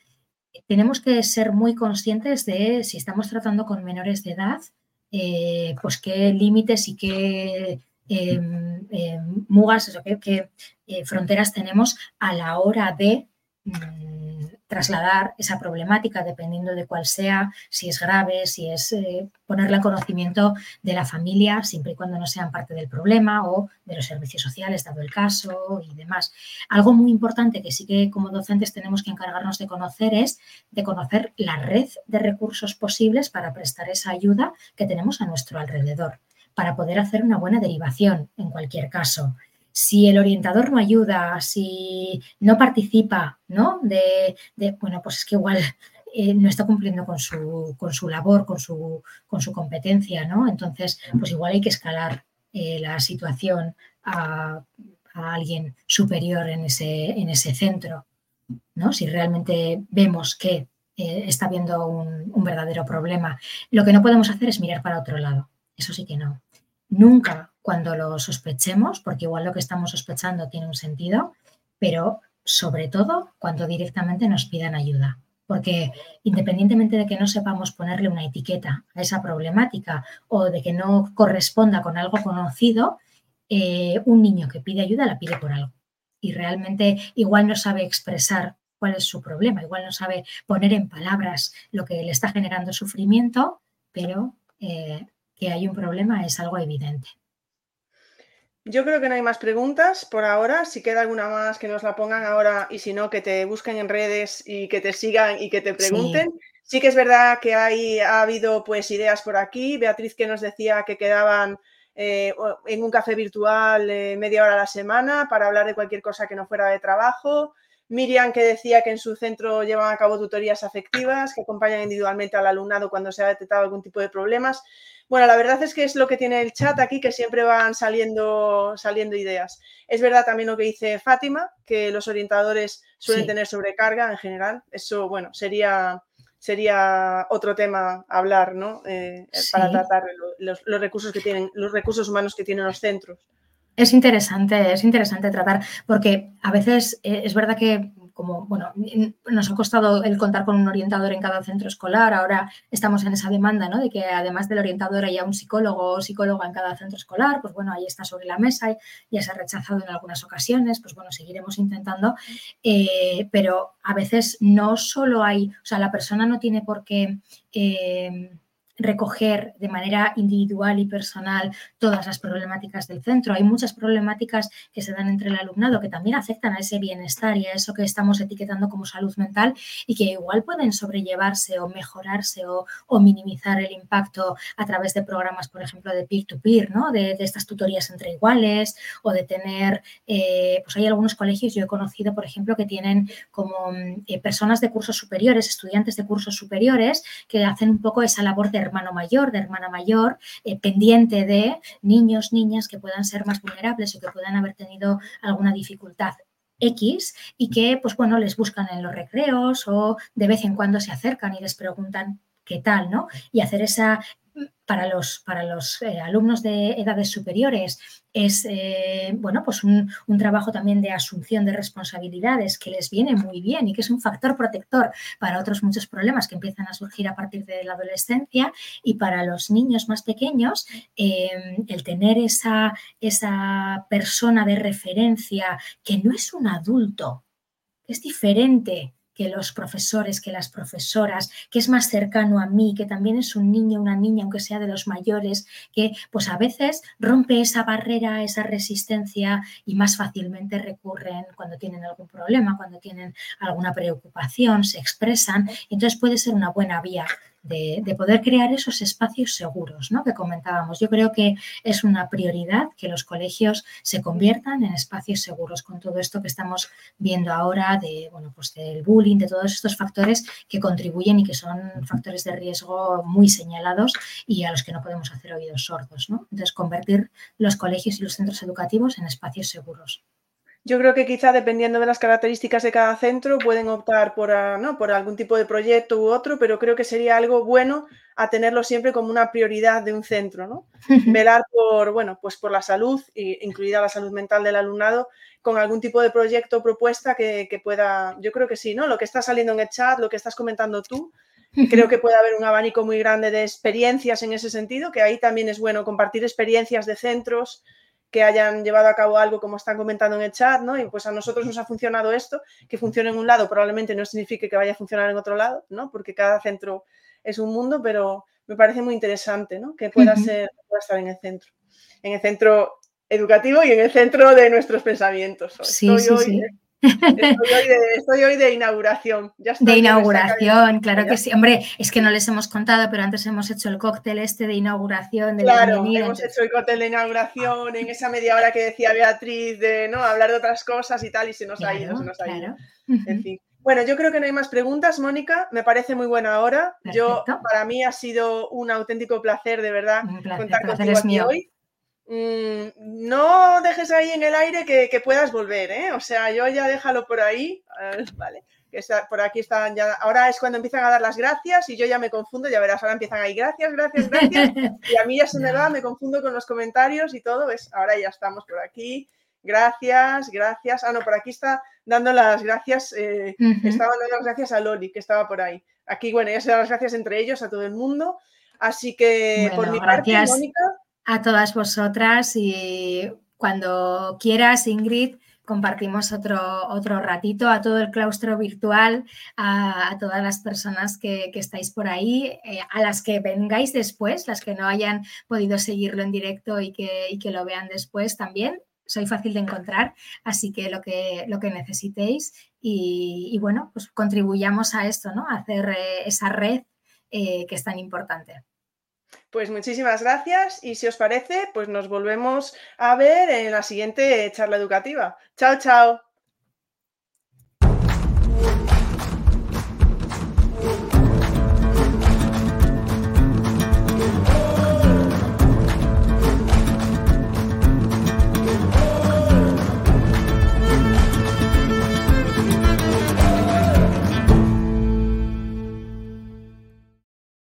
Tenemos que ser muy conscientes de si estamos tratando con menores de edad, eh, pues qué límites y qué em, em, mugas, qué, eh, fronteras tenemos a la hora de mm, trasladar esa problemática dependiendo de cuál sea, si es grave, si es eh, ponerla en conocimiento de la familia, siempre y cuando no sean parte del problema o de los servicios sociales, dado el caso y demás. Algo muy importante que sí que como docentes tenemos que encargarnos de conocer es de conocer la red de recursos posibles para prestar esa ayuda que tenemos a nuestro alrededor, para poder hacer una buena derivación en cualquier caso si el orientador no ayuda, si no participa, ¿no? De, bueno, pues es que igual eh, no está cumpliendo con su, con su labor, con su, con su, competencia, ¿no? Entonces, pues igual hay que escalar eh, la situación a, alguien superior en ese, en ese centro, ¿no? Si realmente vemos que eh, está habiendo un, un verdadero problema. Lo que no podemos hacer es mirar para otro lado. Eso sí que no. Nunca cuando lo sospechemos, porque igual lo que estamos sospechando tiene un sentido, pero sobre todo cuando directamente nos pidan ayuda. Porque independientemente de que no sepamos ponerle una etiqueta a esa problemática o de que no corresponda con algo conocido, eh, un niño que pide ayuda la pide por algo. Y realmente igual no sabe expresar cuál es su problema, igual no sabe poner en palabras lo que le está generando sufrimiento, pero eh, que hay un problema es algo evidente. Yo creo que no hay más preguntas por ahora. Si queda alguna más, que nos la pongan ahora y si no, que te busquen en redes y que te sigan y que te pregunten. Sí que es verdad que hay, ha habido pues ideas por aquí. Beatriz que nos decía que quedaban eh, en un café virtual eh, media hora a la semana para hablar de cualquier cosa que no fuera de trabajo. Miriam que decía que en su centro llevan a cabo tutorías afectivas, que acompañan individualmente al alumnado cuando se ha detectado algún tipo de problemas. Bueno, la verdad es que es lo que tiene el chat aquí, que siempre van saliendo, saliendo ideas. Es verdad también lo que dice Fátima, que los orientadores suelen tener sobrecarga en general. Eso, bueno, sería, sería otro tema hablar, ¿no? Eh, para tratar los, recursos que tienen, los recursos humanos que tienen los centros. Es interesante, es interesante tratar, porque a veces eh, es verdad que como, bueno, nos ha costado el contar con un orientador en cada centro escolar, ahora estamos en esa demanda, ¿no? De que además del orientador haya un psicólogo o psicóloga en cada centro escolar, pues bueno, ahí está sobre la mesa, ya se ha rechazado en algunas ocasiones, pues bueno, seguiremos intentando, eh, pero a veces no solo hay, o sea, la persona no tiene por qué... Eh, recoger de manera individual y personal todas las problemáticas del centro. Hay muchas problemáticas que se dan entre el alumnado que también afectan a ese bienestar y a eso que estamos etiquetando como salud mental y que igual pueden sobrellevarse o mejorarse o, minimizar el impacto a través de programas, por ejemplo, de peer-to-peer, ¿no? De, estas tutorías entre iguales o de tener, eh, pues hay algunos colegios, yo he conocido, por ejemplo, que tienen como eh, personas de cursos superiores, estudiantes de cursos superiores, que hacen un poco esa labor de hermano mayor, de hermana mayor, eh, pendiente de niños, niñas que puedan ser más vulnerables o que puedan haber tenido alguna dificultad X y que, pues bueno, les buscan en los recreos o de vez en cuando se acercan y les preguntan qué tal, ¿no? Y hacer esa, para los, para los eh, alumnos de edades superiores es eh, bueno, pues un, trabajo también de asunción de responsabilidades que les viene muy bien y que es un factor protector para otros muchos problemas que empiezan a surgir a partir de la adolescencia. Y para los niños más pequeños eh, el tener esa, esa persona de referencia que no es un adulto, es diferente que los profesores, que las profesoras, que es más cercano a mí, que también es un niño, una niña, aunque sea de los mayores, que pues a veces rompe esa barrera, esa resistencia y más fácilmente recurren cuando tienen algún problema, cuando tienen alguna preocupación, se expresan. Entonces puede ser una buena vía de, poder crear esos espacios seguros ¿no? que comentábamos. Yo creo que es una prioridad que los colegios se conviertan en espacios seguros con todo esto que estamos viendo ahora de, bueno, pues del bullying, de todos estos factores que contribuyen y que son factores de riesgo muy señalados y a los que no podemos hacer oídos sordos. ¿no? Entonces, convertir los colegios y los centros educativos en espacios seguros. Yo creo que quizá dependiendo de las características de cada centro pueden optar por, ah, ¿no? por algún tipo de proyecto u otro, pero creo que sería algo bueno a tenerlo siempre como una prioridad de un centro, ¿no? Velar por, bueno, pues por la salud, incluida la salud mental del alumnado, con algún tipo de proyecto o propuesta que, que pueda, yo creo que sí, ¿no? Lo que está saliendo en el chat, lo que estás comentando tú, Creo que puede haber un abanico muy grande de experiencias en ese sentido, que ahí también es bueno compartir experiencias de centros, que hayan llevado a cabo algo como están comentando en el chat, ¿no? Y pues a nosotros nos ha funcionado esto, que funcione en un lado probablemente no signifique que vaya a funcionar en otro lado, ¿no? Porque cada centro es un mundo, pero me parece muy interesante, ¿no? Que pueda ser, pueda estar en el centro, en el centro educativo y en el centro de nuestros pensamientos. Sí, sí, sí. Estoy hoy de, inauguración. de inauguración, claro que sí. Hombre, es que no les hemos contado, pero antes hemos hecho el cóctel este de inauguración. De claro, hemos hecho el cóctel de inauguración en esa media hora que decía Beatriz de no hablar de otras cosas y tal, y se nos ha ido, se nos ha ido. En fin. Bueno, yo creo que no hay más preguntas, Mónica. Me parece muy buena hora. Yo, para mí ha sido un auténtico placer, de verdad, contar contigo aquí hoy. Mm, no dejes ahí en el aire que, puedas volver, ¿eh? O sea, yo ya déjalo por ahí, vale. Que por aquí están ya. Ahora es cuando empiezan a dar las gracias y yo ya me confundo, ya verás, ahora empiezan ahí, gracias, gracias, gracias. Y a mí ya se me va, me confundo con los comentarios y todo. ¿ves? Ahora ya estamos por aquí. Gracias, gracias. Ah, no, por aquí está dando las gracias. Eh, Estaban dando las gracias a Loli, que estaba por ahí. Aquí, bueno, ya se dan las gracias entre ellos, a todo el mundo. Así que por mi parte, Mónica a todas vosotras y cuando quieras, Ingrid, compartimos otro, otro ratito a todo el claustro virtual, a, todas las personas que, estáis por ahí, eh, a las que vengáis después, las que no hayan podido seguirlo en directo y que, que lo vean después también. Soy fácil de encontrar, así que lo que, lo que necesitéis y, bueno, pues contribuyamos a esto, ¿no? A hacer eh, esa red que es tan importante. Pues muchísimas gracias y si os parece, pues nos volvemos a ver en la siguiente charla educativa. Chao, chao.